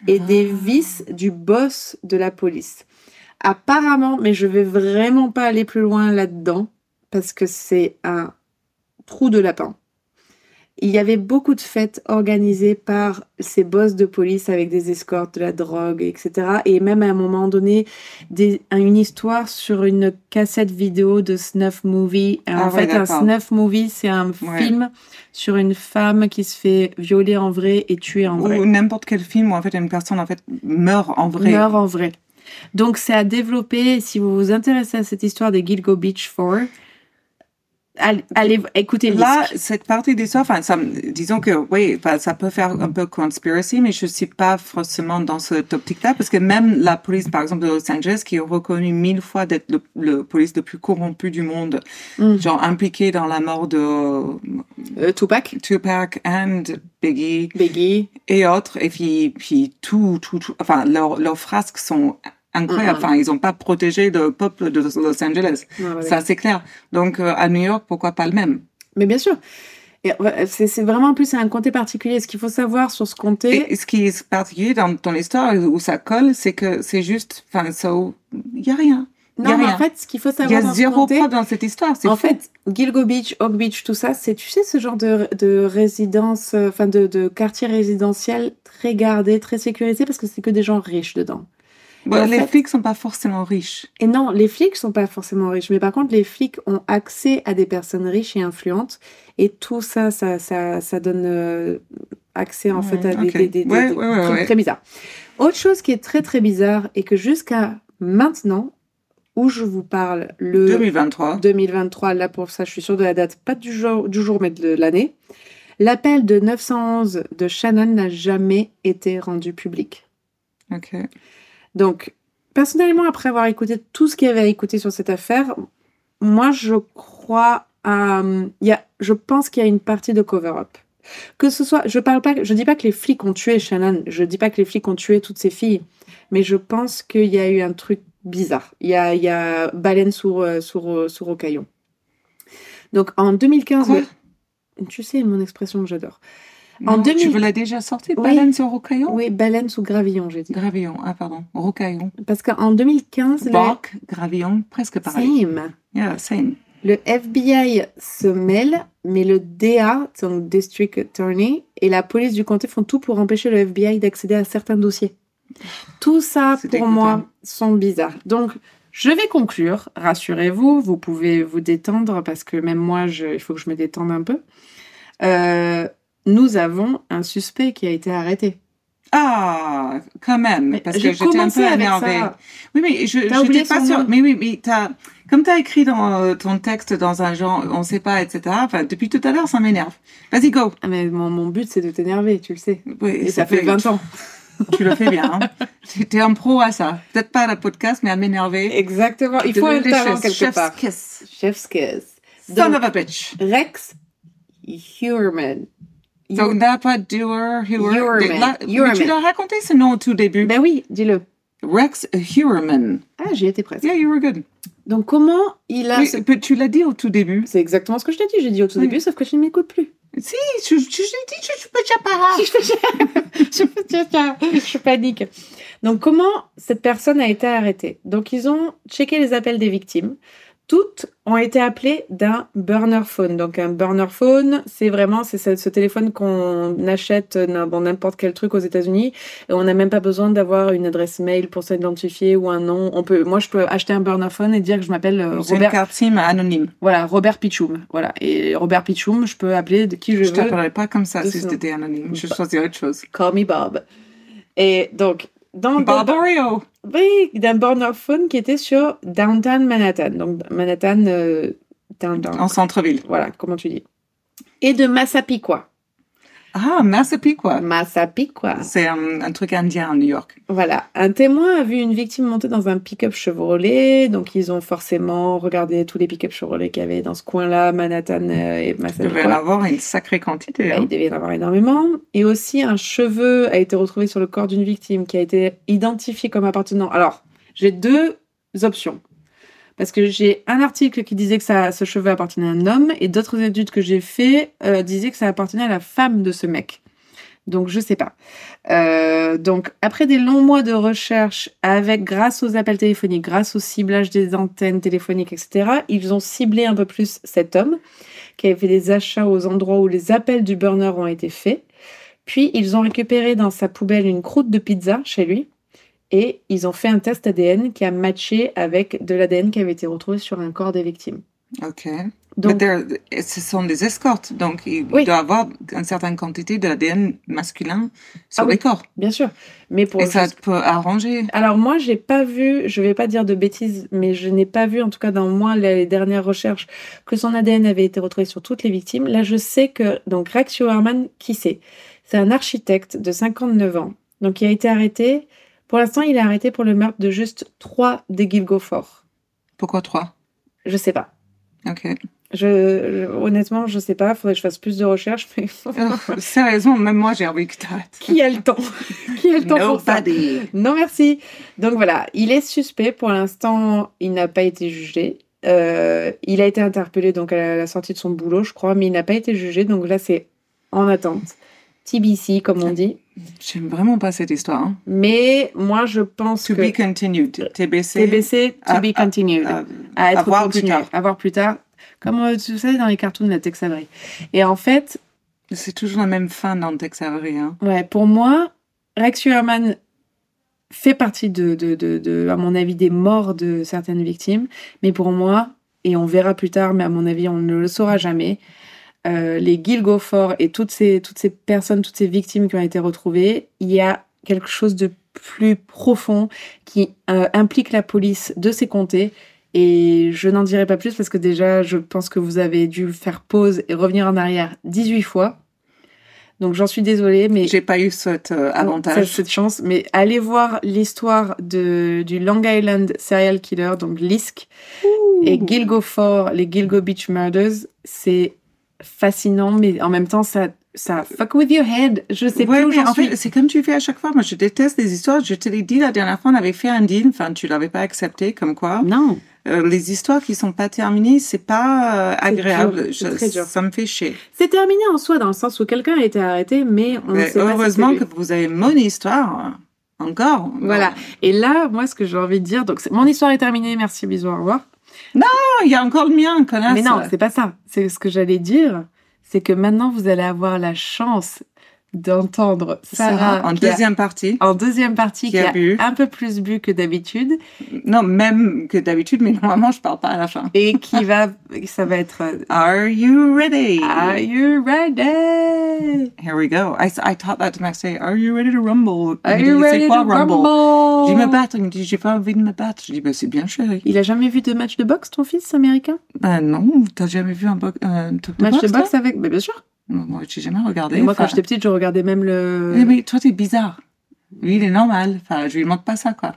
et des Ah. vices du boss de la police. Apparemment, mais je vais vraiment pas aller plus loin là-dedans parce que c'est un trou de lapin. il y avait beaucoup de fêtes organisées par ces boss de police avec des escortes, de la drogue, etc. Et même à un moment donné, des, une histoire sur une cassette vidéo de Snuff Movie. Ah en ouais, fait, un. Snuff Movie, c'est un Ouais. film sur une femme qui se fait violer en vrai et tuer en vrai. Ou n'importe quel film où en fait une personne en fait meurt en vrai. meurt en vrai. Donc, c'est à développer. Si vous vous intéressez à cette histoire des Gilgo Beach 4, allez, écoutez Là, cette partie d'histoire, enfin, ça, disons que oui, enfin, ça peut faire un peu conspiracy, mais je suis pas forcément dans cette optique-là, parce que même la police, par exemple, de Los Angeles, qui est reconnue mille fois d'être le, le police le plus corrompu du monde, Mm. genre impliqué dans la mort de Euh, Tupac, Tupac and Biggie Biggie. et autres, et puis, puis tout, tout, tout, enfin, leurs, leurs frasques sont incroyables. Mhm. Enfin, ils ont pas protégé le peuple de Los Angeles. Ouais. Ça, c'est clair. Donc, euh, à New York, pourquoi pas le même? Mais bien sûr. Ouais, C'est vraiment en plus un comté particulier. Ce qu'il faut savoir sur ce comté, Et ce qui est particulier dans ton histoire où ça colle, c'est que c'est juste, enfin, il y a rien. a non, mais rien. en fait, ce qu'il faut Il y savoir a dans zéro comté, dans cette histoire. En fou. fait, Gilgo Beach, Oak Beach, tout ça, c'est, tu sais, ce genre de, de résidence, euh, enfin, de, de quartier résidentiel très gardé, très sécurisé, parce que c'est que des gens riches dedans. Les fait- flics sont pas forcément riches. Et non, les flics sont pas forcément riches, mais par contre, les flics ont accès à des personnes riches et influentes, et tout ça, ça, ça, ça donne euh, accès en fait à des, ok. des, des- des- Ouais, des ouais, ouais, trucs très bizarres. Autre chose qui est très très bizarre et que jusqu'à maintenant, où je vous parle, le 2023. 2023, là pour ça, je suis sûre de la date, pas du jour, du jour mais de l'année. L'appel de 911 de Shannon n'a jamais été rendu public. Ok. Donc, personnellement, après avoir écouté tout ce qu'il y avait à écouter sur cette affaire, moi, je crois à. y a, je pense qu'il y a une partie de cover-up. Que ce soit. Je parle pas. Je dis pas que les flics ont tué Shannon. Je dis pas que les flics ont tué toutes ces filles. Mais je pense qu'il y a eu un truc bizarre. Il y a, il y a baleine sous, euh, sous, ro- sous rocaillon. Donc, en 2015. Quoi? le- Tu sais, mon expression que j'adore. En Non, 2000 Tu veux la déjà sortie Oui. Baleine sur Rocaillon? Oui, baleine sous gravillon, j'ai dit. Gravillon. Ah, pardon. Rocaillon. Parce qu'en 2015, le- Bark, Gravillon, presque pareil. Same. Yeah, same. Le FBI se mêle, mais le DA, donc District Attorney, et la police du comté font tout pour empêcher le FBI d'accéder à certains dossiers. Tout ça, pour dégoûtant. moi, sont bizarres. Donc, je vais conclure. Rassurez-vous, vous pouvez vous détendre parce que même moi, je- il faut que je me détende un peu. Euh, nous avons un suspect qui a été arrêté. Ah, quand même, parce que j'étais un peu énervée. Oui, mais je j'étais pas sûre. Mais oui, mais t'as, comme t'as écrit dans euh, ton texte dans un genre, on sait pas, etc. Enfin, depuis tout à l'heure, ça m'énerve. Vas-y, go. Ah, mais mon, mon but, c'est de t'énerver, tu le sais. Oui, Et ça fait 20 ans. Tu le fais bien. Hein. T'es un pro à ça. Peut-être pas à la podcast, mais à m'énerver. Exactement. Il faut un talent quelque Chef's part. kiss. Chef's kiss. Son Donc, of a bitch. Rex Huerman. Donc, n'a pas doer, Hewer. Hewerman. Tu l'as raconté ce nom au tout début? Ben oui, dis-le. Rex Hewerman. Ah, j'y étais presque. Yeah, you were good. Donc, comment il a. Oui, ce- tu l'as dit au tout début. C'est exactement ce que je t'ai dit. J'ai dit au tout Oui. début, sauf que je ne m'écoute plus. Si, je, je, je l'ai dit, je, déjà pas. je panique. Donc, comment cette personne a été arrêtée? Donc, ils ont checké les appels des victimes. Toutes ont été appelées d'un burner phone. Donc, un burner phone, c'est vraiment c'est ce, ce téléphone qu'on achète dans n'importe quel truc aux États-Unis. Et on n'a même pas besoin d'avoir une adresse mail pour s'identifier ou un nom. On peut, moi, je peux acheter un burner phone et dire que je m'appelle euh, une Robert. SIM anonyme. Voilà, Robert Pichoum. Voilà. Et Robert Pichoum, je peux appeler de qui je, Je veux. t'appellerai pas comme ça si c'était anonyme. Je Bah. choisirais autre chose. Call me Bob. Et donc, dans Bob Oreo. oui, d'un burner phone qui était sur Downtown Manhattan. Donc, Manhattan, euh, downtown. En centre-ville. Voilà, comment tu dis. Et de Massapequa. Ah, Massapequa. Massapequa. C'est un, un truc indien à New York. Voilà. Un témoin a vu une victime monter dans un pick-up Chevrolet. Donc, ils ont forcément regardé tous les pick-up Chevrolet qu'il y avait dans ce coin-là, Manhattan euh, et Il devait en Massapequa. avoir une sacrée quantité. Bah, hein. il devait en avoir énormément. Et aussi, un cheveu a été retrouvé sur le corps d'une victime qui a été identifié comme appartenant. Alors, j'ai deux options. Parce que j'ai un article qui disait que ça, ce cheveu appartenait à un homme et d'autres études que j'ai fait euh, disaient que ça appartenait à la femme de ce mec. Donc, je sais pas. Euh, donc, après des longs mois de recherche, avec grâce aux appels téléphoniques, grâce au ciblage des antennes téléphoniques, etc., ils ont ciblé un peu plus cet homme qui avait fait des achats aux endroits où les appels du burner ont été faits. Puis ils ont récupéré dans sa poubelle une croûte de pizza chez lui et ils ont fait un test ADN qui a matché avec de l'ADN qui avait été retrouvé sur un corps des victimes. Ok. Donc, Mais ce sont des escortes, donc il Oui. doit y avoir une certaine quantité d'ADN masculin sur Ah oui. les corps. bien sûr. Mais pour Et ça peut arranger. Alors moi, j'ai pas vu, je vais pas dire de bêtises, mais je n'ai pas vu, en tout cas dans moi, les dernières recherches, que son ADN avait été retrouvé sur toutes les victimes. Là, je sais que, donc Rex Schuerman, qui c'est? C'est un architecte de 59 ans. Donc il a été arrêté. Pour l'instant, il est arrêté pour le meurtre de juste trois des Gilgofort. Pourquoi trois? Je sais pas. Ok. Je, je- honnêtement, je sais pas. Faudrait que je fasse plus de recherches, mais Oh, Sérieusement, même moi j'ai envie que t'arrêtes. qui a le temps? Qui a le temps pour ça? Non, merci. Donc voilà, il est suspect. Pour l'instant, il n'a pas été jugé. Euh, il a été interpellé donc à la sortie de son boulot, je crois, mais il n'a pas été jugé. Donc là, c'est en attente. TBC, comme on dit. J'aime vraiment pas cette histoire. hein. Mais moi, je pense To que be continued. TBC. TBC, to à- be continued. à- à être à voir plus tard. À voir plus tard. Comme euh, tu sais, dans les cartoons de la Tex Avery. Et en fait, C'est toujours la même fin dans Tex Avery. Hein. Ouais, pour moi, Rex Schuerman fait partie de, de, de, de, à mon avis, des morts de certaines victimes. Mais pour moi, et on verra plus tard, mais à mon avis, on ne le saura jamais, euh, les Gilgofort et toutes ces, toutes ces personnes, toutes ces victimes qui ont été retrouvées, il y a quelque chose de plus profond qui euh, implique la police de ces comtés. Et je n'en dirai pas plus parce que déjà, je pense que vous avez dû faire pause et revenir en arrière 18 fois. Donc j'en suis désolée, mais J'ai pas eu cet euh, avantage. cette chance. Mais allez voir l'histoire de du Long Island serial killer, donc Lisk et Gilgofort, les Gilgo Beach Murders. C'est fascinant, mais en même temps, ça, ça fuck with your head. Je sais Ouais, plus où mais en suis. fait, c'est comme tu fais à chaque fois. Moi, je déteste les histoires. Je te l'ai dit la dernière fois, on avait fait un deal. Enfin, tu l'avais pas accepté, comme quoi. Non. Euh, les histoires qui sont pas terminées, c'est pas euh, agréable. dur, Je-. Ça me fait chier. C'est terminé en soi, dans le sens où quelqu'un a été arrêté, mais on Mais sait pas si heureusement lui. que vous avez mon histoire euh, encore. Voilà. Et là, moi, ce que j'ai envie de dire, donc mon histoire est terminée, merci, bisous, au revoir. Oh, il y a encore le mien, connasse. Mais non, c'est pas ça. C'est ce que j'allais dire, c'est que maintenant vous allez avoir la chance d'entendre Sarah, Sarah, en a- deuxième partie. en deuxième partie, qui qui, a a, bu. un peu plus bu que d'habitude Non, même que d'habitude, mais normalement, je parle pas à la fin. et qui va, ça va être. euh, Are you ready? Are you ready? Here we go. I, I taught that to Max. Are you ready to rumble? Are you dit, ready quoi to rumble? rumble? Je dis me battre. Il me dit j'ai pas envie de me battre. Je dis ben c'est bien chéri. Il a jamais vu de match de boxe, ton fils américain? Ben non, t'as jamais vu un, bo un truc de Match boxe, de boxe avec, mais bien sûr. Moi, j'ai jamais regardé. Et moi, quand j'étais petite, je regardais même le. eh, mais toi, t'es bizarre. Lui, il est normal. Enfin, je lui montre pas ça, quoi.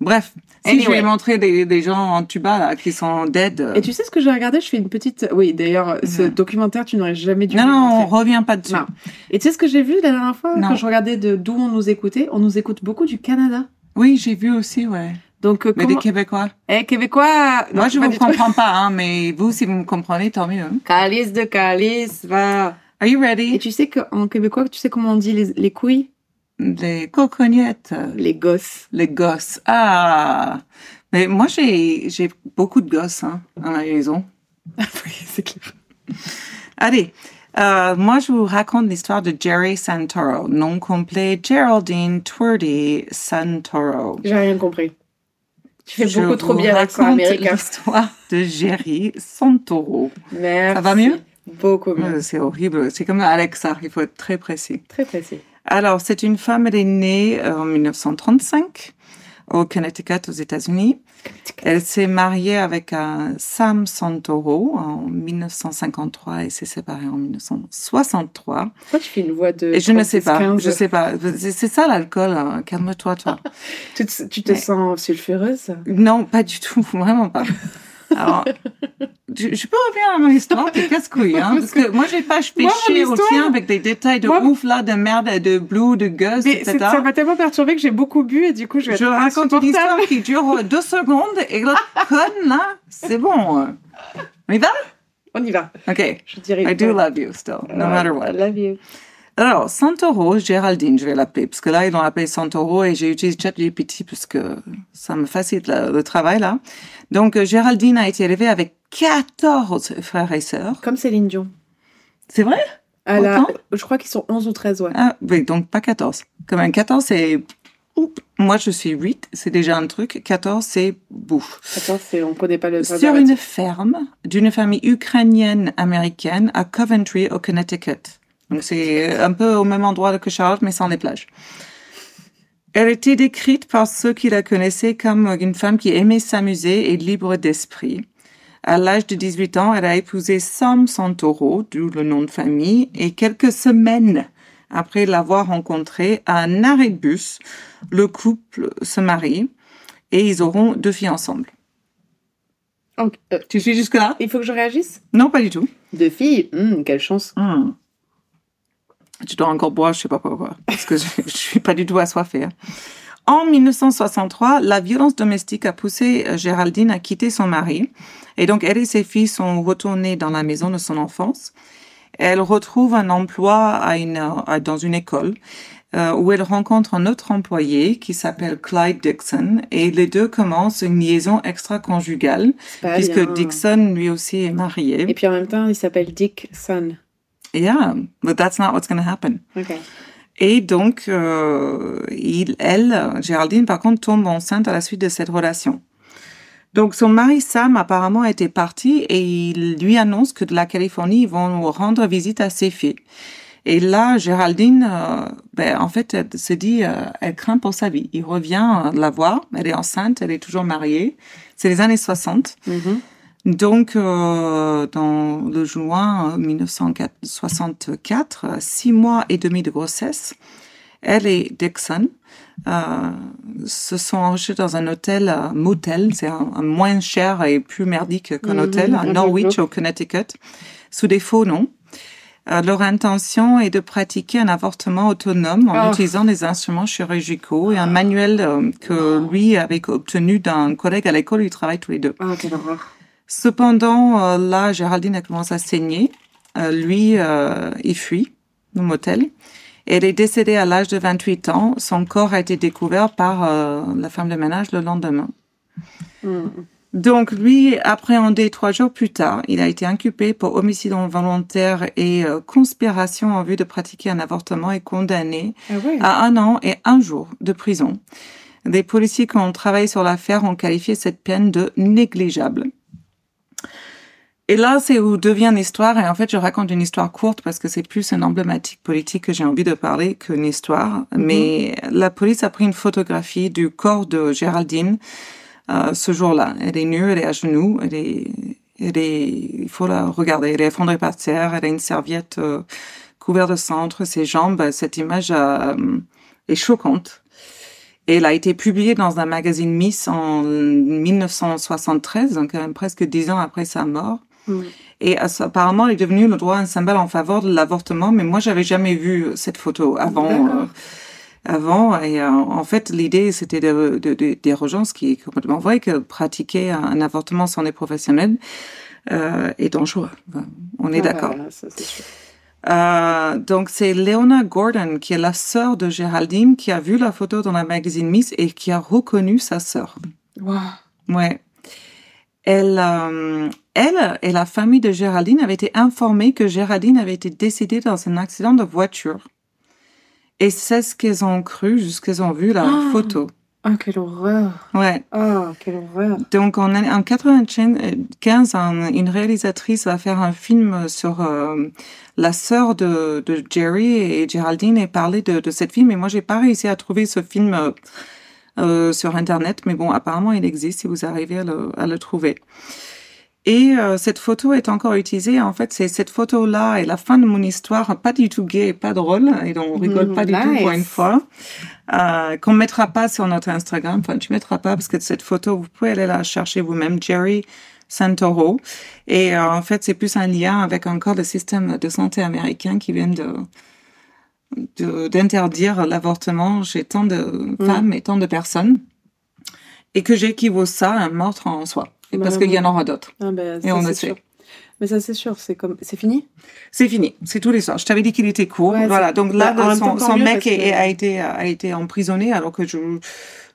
Bref, si je Anyway. lui montrer des, des gens en tuba, là, qui sont dead. euh, Et tu sais ce que j'ai regardé? Je fais une petite. Oui, d'ailleurs, ce documentaire, tu n'aurais jamais dû. Non, non, on revient pas dessus. Non. Et tu sais ce que j'ai vu la dernière fois? Non. quand je regardais de d'où on nous écoutait On nous écoute beaucoup du Canada. Oui, j'ai vu aussi, ouais. Donc, euh, Mais comment... des Québécois. Eh, Québécois Moi, je pas vous tout. comprends pas, hein, mais vous, si vous me comprenez, tant mieux. hein. Calice de calice, va. Are you Et ready? tu sais qu'en québécois, tu sais comment on dit les, les couilles? Les cocognettes. Les gosses. Les gosses. Ah! Mais moi, j'ai, j'ai beaucoup de gosses, hein, à la maison. oui, c'est clair. Allez. Euh, moi, je vous raconte l'histoire de Jerry Santoro, nom complet Geraldine Twerdy Santoro. J'ai rien compris. Tu fais Je beaucoup trop bien l'accent américain. L'histoire de Jerry Santoro. Merci. Ça va mieux? Beaucoup mieux. C'est horrible. C'est comme Alexa. Il faut être très précis. Très précis. Alors, c'est une femme, elle est née euh, en 1935 au Connecticut, aux États-Unis. Elle s'est mariée avec un Sam Santoro en 1953 et s'est séparée en 1963. Pourquoi tu fais une voix de. Et je ne sais pas, 36-15? je sais pas. C'est c'est ça l'alcool. hein. Calme-toi, toi. Tu te, tu te Mais- sens sulfureuse? Non, pas du tout, vraiment pas. Alors, je, je peux revenir à mon histoire, t'es casse-couille, hein, parce que moi j'ai pas pêché au tien avec des détails de Moi- ouf là, de merde, de blue, de gueuse, etc. ça m'a tellement perturbé que j'ai beaucoup bu et du coup, je vais Je raconte une histoire qui dure deux secondes et l'autre conne là, c'est bon. On y va? On y va. Ok. Je dirais. I do love you still, no matter what. I love you. Alors, Santoro, Géraldine, je vais l'appeler, parce que là, ils l'ont appelé Santoro et j'ai utilisé ChatGPT parce que ça me facilite le, travail là. Donc, euh, Géraldine a été élevée avec 14 frères et sœurs. Comme Céline Dion. C'est vrai? Autant? je crois qu'ils sont 11 ou 13, ouais. Ah, oui, donc pas 14. Quand même, 14, c'est... Moi, je suis 8, c'est déjà un truc. 14, c'est bouffe. Attends, c'est, on connaît pas le Sur une ferme d'une famille ukrainienne-américaine à Coventry, au Connecticut. Donc, c'est un peu au même endroit que Charlotte, mais sans les plages. Elle était décrite par ceux qui la connaissaient comme une femme qui aimait s'amuser et libre d'esprit. À l'âge de 18 ans, elle a épousé Sam Santoro, d'où le nom de famille, et quelques semaines après l'avoir rencontré à un arrêt de bus, le couple se marie et ils auront deux filles ensemble. Euh, Tu suis jusque-là? il faut que je réagisse? Non, pas du tout. Deux filles? Hum, Quelle chance. Hmm. Tu dois encore boire, je sais pas pourquoi, parce que je, je suis pas du tout assoiffée. hein. En 1963, la violence domestique a poussé euh, Géraldine à quitter son mari, et donc elle et ses filles sont retournées dans la maison de son enfance. Elle retrouve un emploi à une, à- dans une école euh, où elle rencontre un autre employé qui s'appelle Clyde Dixon, et les deux commencent une liaison extra-conjugale, puisque bien. Dixon lui aussi est marié. Et puis en même temps, il s'appelle Dick Son. Yeah, but that's not what's going to happen. Ok. Et donc, euh, il, elle, Géraldine, par contre, tombe enceinte à la suite de cette relation. Donc, son mari Sam apparemment était parti et il lui annonce que de la Californie, ils vont rendre visite à ses filles. Et là, Géraldine, euh, ben, en fait, elle se dit, euh, elle craint pour sa vie. Il revient euh, la voir, elle est enceinte, elle est toujours mariée. C'est les années 60. Mhm. Donc, euh, dans le juin euh, 1964, euh, six mois et demi de grossesse, elle et Dixon euh, se sont enregistrés dans un hôtel euh, motel, c'est un, un moins cher et plus merdique qu'un Mhm, hôtel, à Norwich au Connecticut, sous des faux noms. Euh, leur intention est de pratiquer un avortement autonome en Oh. utilisant des instruments chirurgicaux et un manuel euh, que lui avait obtenu d'un collègue à l'école où ils travaillent tous les deux. Ah, quelle horreur. Cependant, euh, là, Géraldine a commencé à saigner. Euh, lui, euh, il fuit le motel. Elle est décédée à l'âge de 28 ans. Son corps a été découvert par euh, la femme de ménage le lendemain. Hum. Donc, lui, appréhendé trois jours plus tard, il a été inculpé pour homicide involontaire et euh, conspiration en vue de pratiquer un avortement et condamné Ah à un an et un jour de prison. Des policiers qui ont travaillé sur l'affaire ont qualifié cette peine de négligeable. Et là, c'est où devient l'histoire. Et en fait, je raconte une histoire courte parce que c'est plus une emblématique politique que j'ai envie de parler qu'une histoire. Mais la police a pris une photographie du corps de Géraldine euh, ce jour-là. Elle est nue, elle est à genoux, elle est, elle est, il faut la regarder. Elle est effondrée par terre, elle a une serviette euh, couverte de sang entre ses jambes. Cette image euh, est choquante. Et elle a été publiée dans un magazine Miss en 1973, donc quand même presque dix ans après sa mort. Et euh, apparemment, elle est devenue le droit un symbole en faveur de l'avortement, mais moi, j'avais jamais vu cette photo avant. Euh, avant, et euh, en fait, l'idée, c'était de, de, de, des qui est complètement vrai, que pratiquer un, un avortement sans les professionnels euh, est dangereux. On est Ah, d'accord. voilà. Euh, donc c'est Leona Gordon, qui est la sœur de Géraldine, qui a vu la photo dans la magazine Miss et qui a reconnu sa sœur. Waouh. Ouais. Elle, euh, elle et la famille de Géraldine avaient été informées que Géraldine avait été décédée dans un accident de voiture. Et c'est ce qu'elles ont cru jusqu'à ce qu'elles ont vu la Ah. photo. Ah, quelle horreur. Ouais. Ah, quelle horreur. Donc en, en 95, un- une réalisatrice va faire un film sur euh, la sœur de, de Jerry et Géraldine et parler de, de cette film. Et moi, j'ai pas réussi à trouver ce film euh, euh, sur Internet, mais bon, apparemment, il existe si vous arrivez à le, à le trouver. Et euh, cette photo est encore utilisée. En fait, c'est cette photo-là et la fin de mon histoire, pas du tout gay pas drôle, et donc on rigole Mhm, pas du tout pour nice. une fois, euh, qu'on mettra pas sur notre Instagram. Enfin, tu mettras pas parce que cette photo, vous pouvez aller la chercher vous-même, Jerry Santoro. Et euh, en fait, c'est plus un lien avec encore le système de santé américain qui vient de d'interdire l'avortement chez tant de femmes et tant de personnes, et que j'équivaut ça à un meurtre en soi. Et Bah parce oui. qu'il y en aura d'autres. Ah, ben, Et on le sait. sûr. Mais ça, c'est sûr, c'est comme, c'est fini? C'est fini, c'est tous les soirs. Je t'avais dit qu'il était court. Ouais, voilà, donc là, son, mec que- a été a été emprisonné, alors que je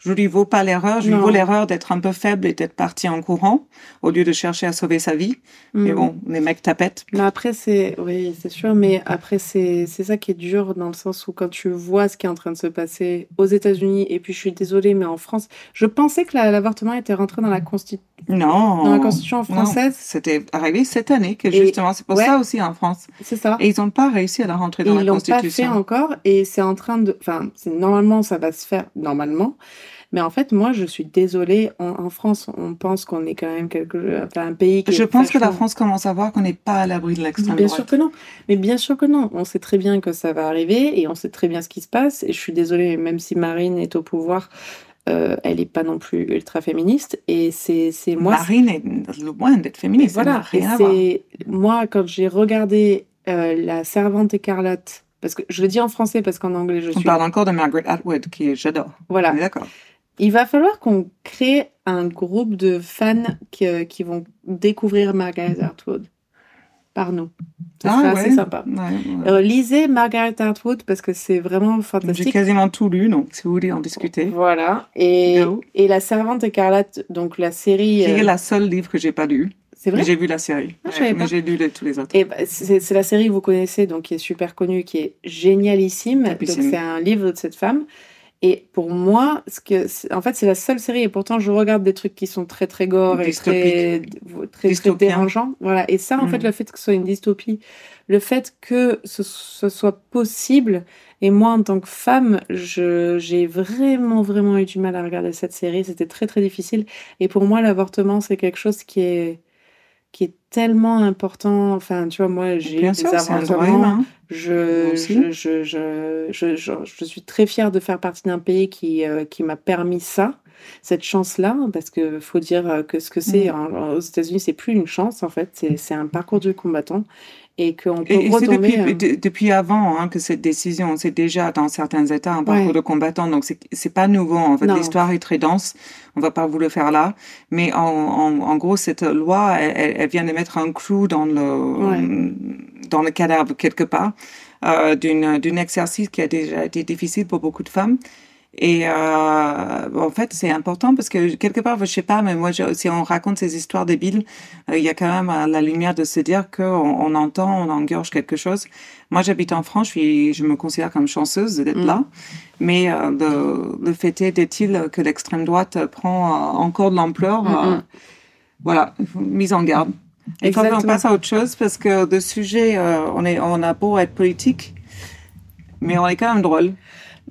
je lui vaux pas l'erreur. Je lui vaux l'erreur d'être un peu faible et d'être parti en courant au lieu de chercher à sauver sa vie. Mais Mm. bon, les mecs tapettes. Mais après, c'est, oui, c'est sûr, mais après, c'est, c'est ça qui est dur dans le sens où quand tu vois ce qui est en train de se passer aux États-Unis, et puis je suis désolée, mais en France, je pensais que la- l'avortement était rentré dans la, consti- Non. dans la Constitution Non, française. C'était arrivé cette année que justement, c'est pour ouais. ça aussi en France. C'est ça. Et ils n'ont pas réussi à la rentrer Et dans ils la l'ont pas fait Constitution. encore, et c'est en train de, enfin, normalement, ça va se faire normalement. Mais en fait, moi, je suis désolée. En, en France, on pense qu'on est quand même quelque, enfin, un pays qui Je pense que la France commence à voir qu'on n'est pas à l'abri de l'extrême Bien droite. sûr que non. Mais bien sûr que non. On sait très bien que ça va arriver et on sait très bien ce qui se passe. Et je suis désolée, même si Marine est au pouvoir, euh, elle n'est pas non plus ultra féministe. Et c'est c'est moi. Marine est loin d'être féministe. voilà. C'est moi quand j'ai regardé euh, la Servante écarlate. Parce que je le dis en français parce qu'en anglais je On suis. parle encore de Margaret Atwood, qui j'adore. Voilà. On d'accord. Il va falloir qu'on crée un groupe de fans qui, euh, qui vont découvrir Margaret Atwood par nous. Ça serait assez sympa. Ah Ouais, ouais. Euh, lisez Margaret Atwood parce que c'est vraiment J'ai fantastique. quasiment tout lu, donc si vous voulez en discuter. Voilà. Et, La Servante écarlate, donc la série. C'est euh, la seule livre que j'ai pas lu. c'est vrai Mais j'ai vu la série. Ah, Ouais, mais j'ai lu les- tous les autres. Et bah, c'est la série que vous connaissez, donc qui est super connue, qui est génialissime. Donc c'est un livre de cette femme. Et pour moi, ce que, en fait, c'est la seule série. Et pourtant, je regarde des trucs qui sont très très gore et très très, dérangeants. Voilà. Et ça, en Mm. fait, le fait que ce soit une dystopie, le fait que ce, ce soit possible. Et moi, en tant que femme, j'ai vraiment vraiment eu du mal à regarder cette série. C'était très très difficile. Et pour moi, l'avortement, c'est quelque chose qui est qui est tellement important. Enfin, tu vois, moi, j'ai des sûr, avortements. humain. Je, je, je, je, je, je, je suis très fière de faire partie d'un pays qui, euh, qui m'a permis ça, cette chance-là, parce que faut dire euh, que ce que c'est Mm. aux États-Unis, c'est plus une chance en fait, c'est un parcours du combattant et qu'on peut Et, retomber. depuis, de- depuis avant hein, que cette décision, c'est déjà dans certains États un parcours Ouais. de combattant, donc c'est pas nouveau. En fait, l'histoire est très dense. On va pas vous le faire là, mais en, en, en gros, cette loi, elle, elle- vient de mettre un clou dans le dans le cadavre quelque part euh, d'une d'une exercice qui a déjà été difficile pour beaucoup de femmes. Et euh, en fait, c'est important parce que quelque part, je sais pas, mais moi, je- si on raconte ces histoires débiles, euh, il y a quand même euh, la lumière de se dire qu'on on entend, on engorge quelque chose. Moi, j'habite en France, je, suis, je me considère comme chanceuse d'être Mm. là. Mais euh, le, le fait est, est-il que l'extrême droite prend encore de l'ampleur. Voilà, mise en garde. Faut qu'on Exactement. passe à autre chose parce que de sujet, on, est, on a beau être politique, mais on est quand même drôle.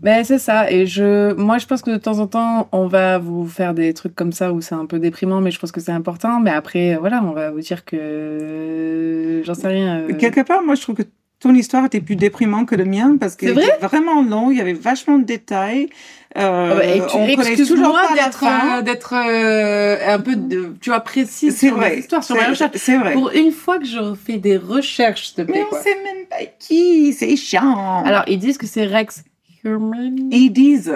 Ben, c'est ça. Et je, moi, je pense que de temps en temps, on va vous faire des trucs comme ça où c'est un peu déprimant, mais je pense que c'est important. Mais après, voilà, on va vous dire que j'en sais rien. euh, Quelque part, moi, je trouve que ton histoire était plus déprimante que le mien parce C'est était vraiment long, il y avait vachement de détails. Euh, Ah bah, et tu- on Excuse-moi la d'être euh, d'être euh, un peu de, tu vois précise C'est sur vrai, mes histoires, sur mes c'est- recherches. c'est vrai. Pour une fois que je fais des recherches, s'il te Mais on quoi. sait même pas qui, c'est chiant. Alors ils disent que c'est Rex. Ils disent.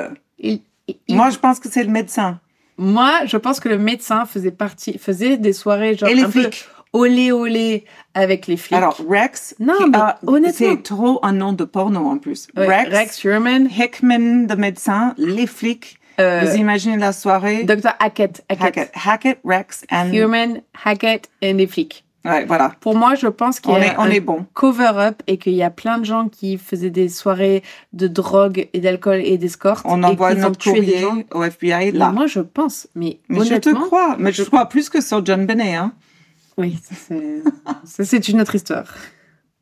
Moi, je pense que c'est le médecin. moi, je pense que le médecin faisait partie, faisait des soirées genre Et les un peu flics. olé olé avec les flics. Alors, Rex, Non, mais a- honnêtement. c'est trop un nom de porno en plus. Ouais, Rex, Rex Herman, Hickman, le médecin, les flics. euh, Vous imaginez la soirée? Dr Hackett, Hackett, Hackett, Hackett, Rex, and. Herman, Hackett et les flics. Ouais, voilà. Pour moi, je pense qu'il y a est, on un est bon. cover-up et qu'il y a plein de gens qui faisaient des soirées de drogue et d'alcool et d'escorte. On envoie notre courrier au FBI Mais là. Moi, je pense, mais, Mais je te honnêtement, crois. Mais je crois plus que sur John Benet. Hein. oui, ça, c'est une autre histoire.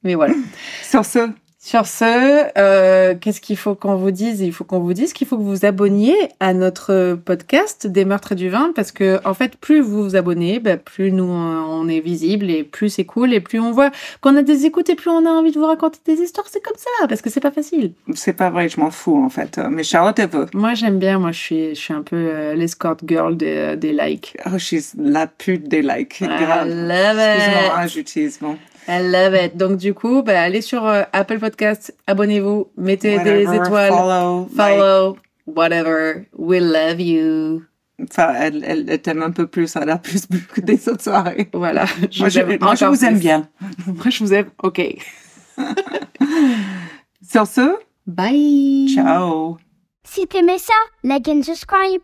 Mais voilà. Sur ce, Sur ce, euh, qu'est-ce qu'il faut qu'on vous dise? Il faut qu'on vous dise qu'il faut que vous vous abonniez à notre podcast des meurtres et du vin parce que en fait, plus vous vous abonnez, bah, plus nous euh, on est visible et plus c'est cool et plus on voit qu'on a des écoutes et plus on a envie de vous raconter des histoires. C'est comme ça parce que c'est pas facile. c'est pas vrai, je m'en fous en fait. Mais Charlotte, elle veut. Moi j'aime bien. Moi je suis je suis un peu euh, l'escort girl des, des likes. Oh, je suis la pute des likes. I Grave. love Excuse-moi, it. hein, j'utilise. Bon. I love it. Donc du coup, bah, allez sur euh, Apple Podcast, abonnez-vous, mettez Whatever, des étoiles. Follow. like. follow, whatever. We love you. Enfin, elle, elle, elle t'aime un peu plus, elle a plus que des autres soirées. Voilà. Moi, je, vous aime moi, je encore vous aime plus. bien. Moi, je vous aime. Ok. Sur ce, Bye. ciao. Si t'aimais ça, like and subscribe.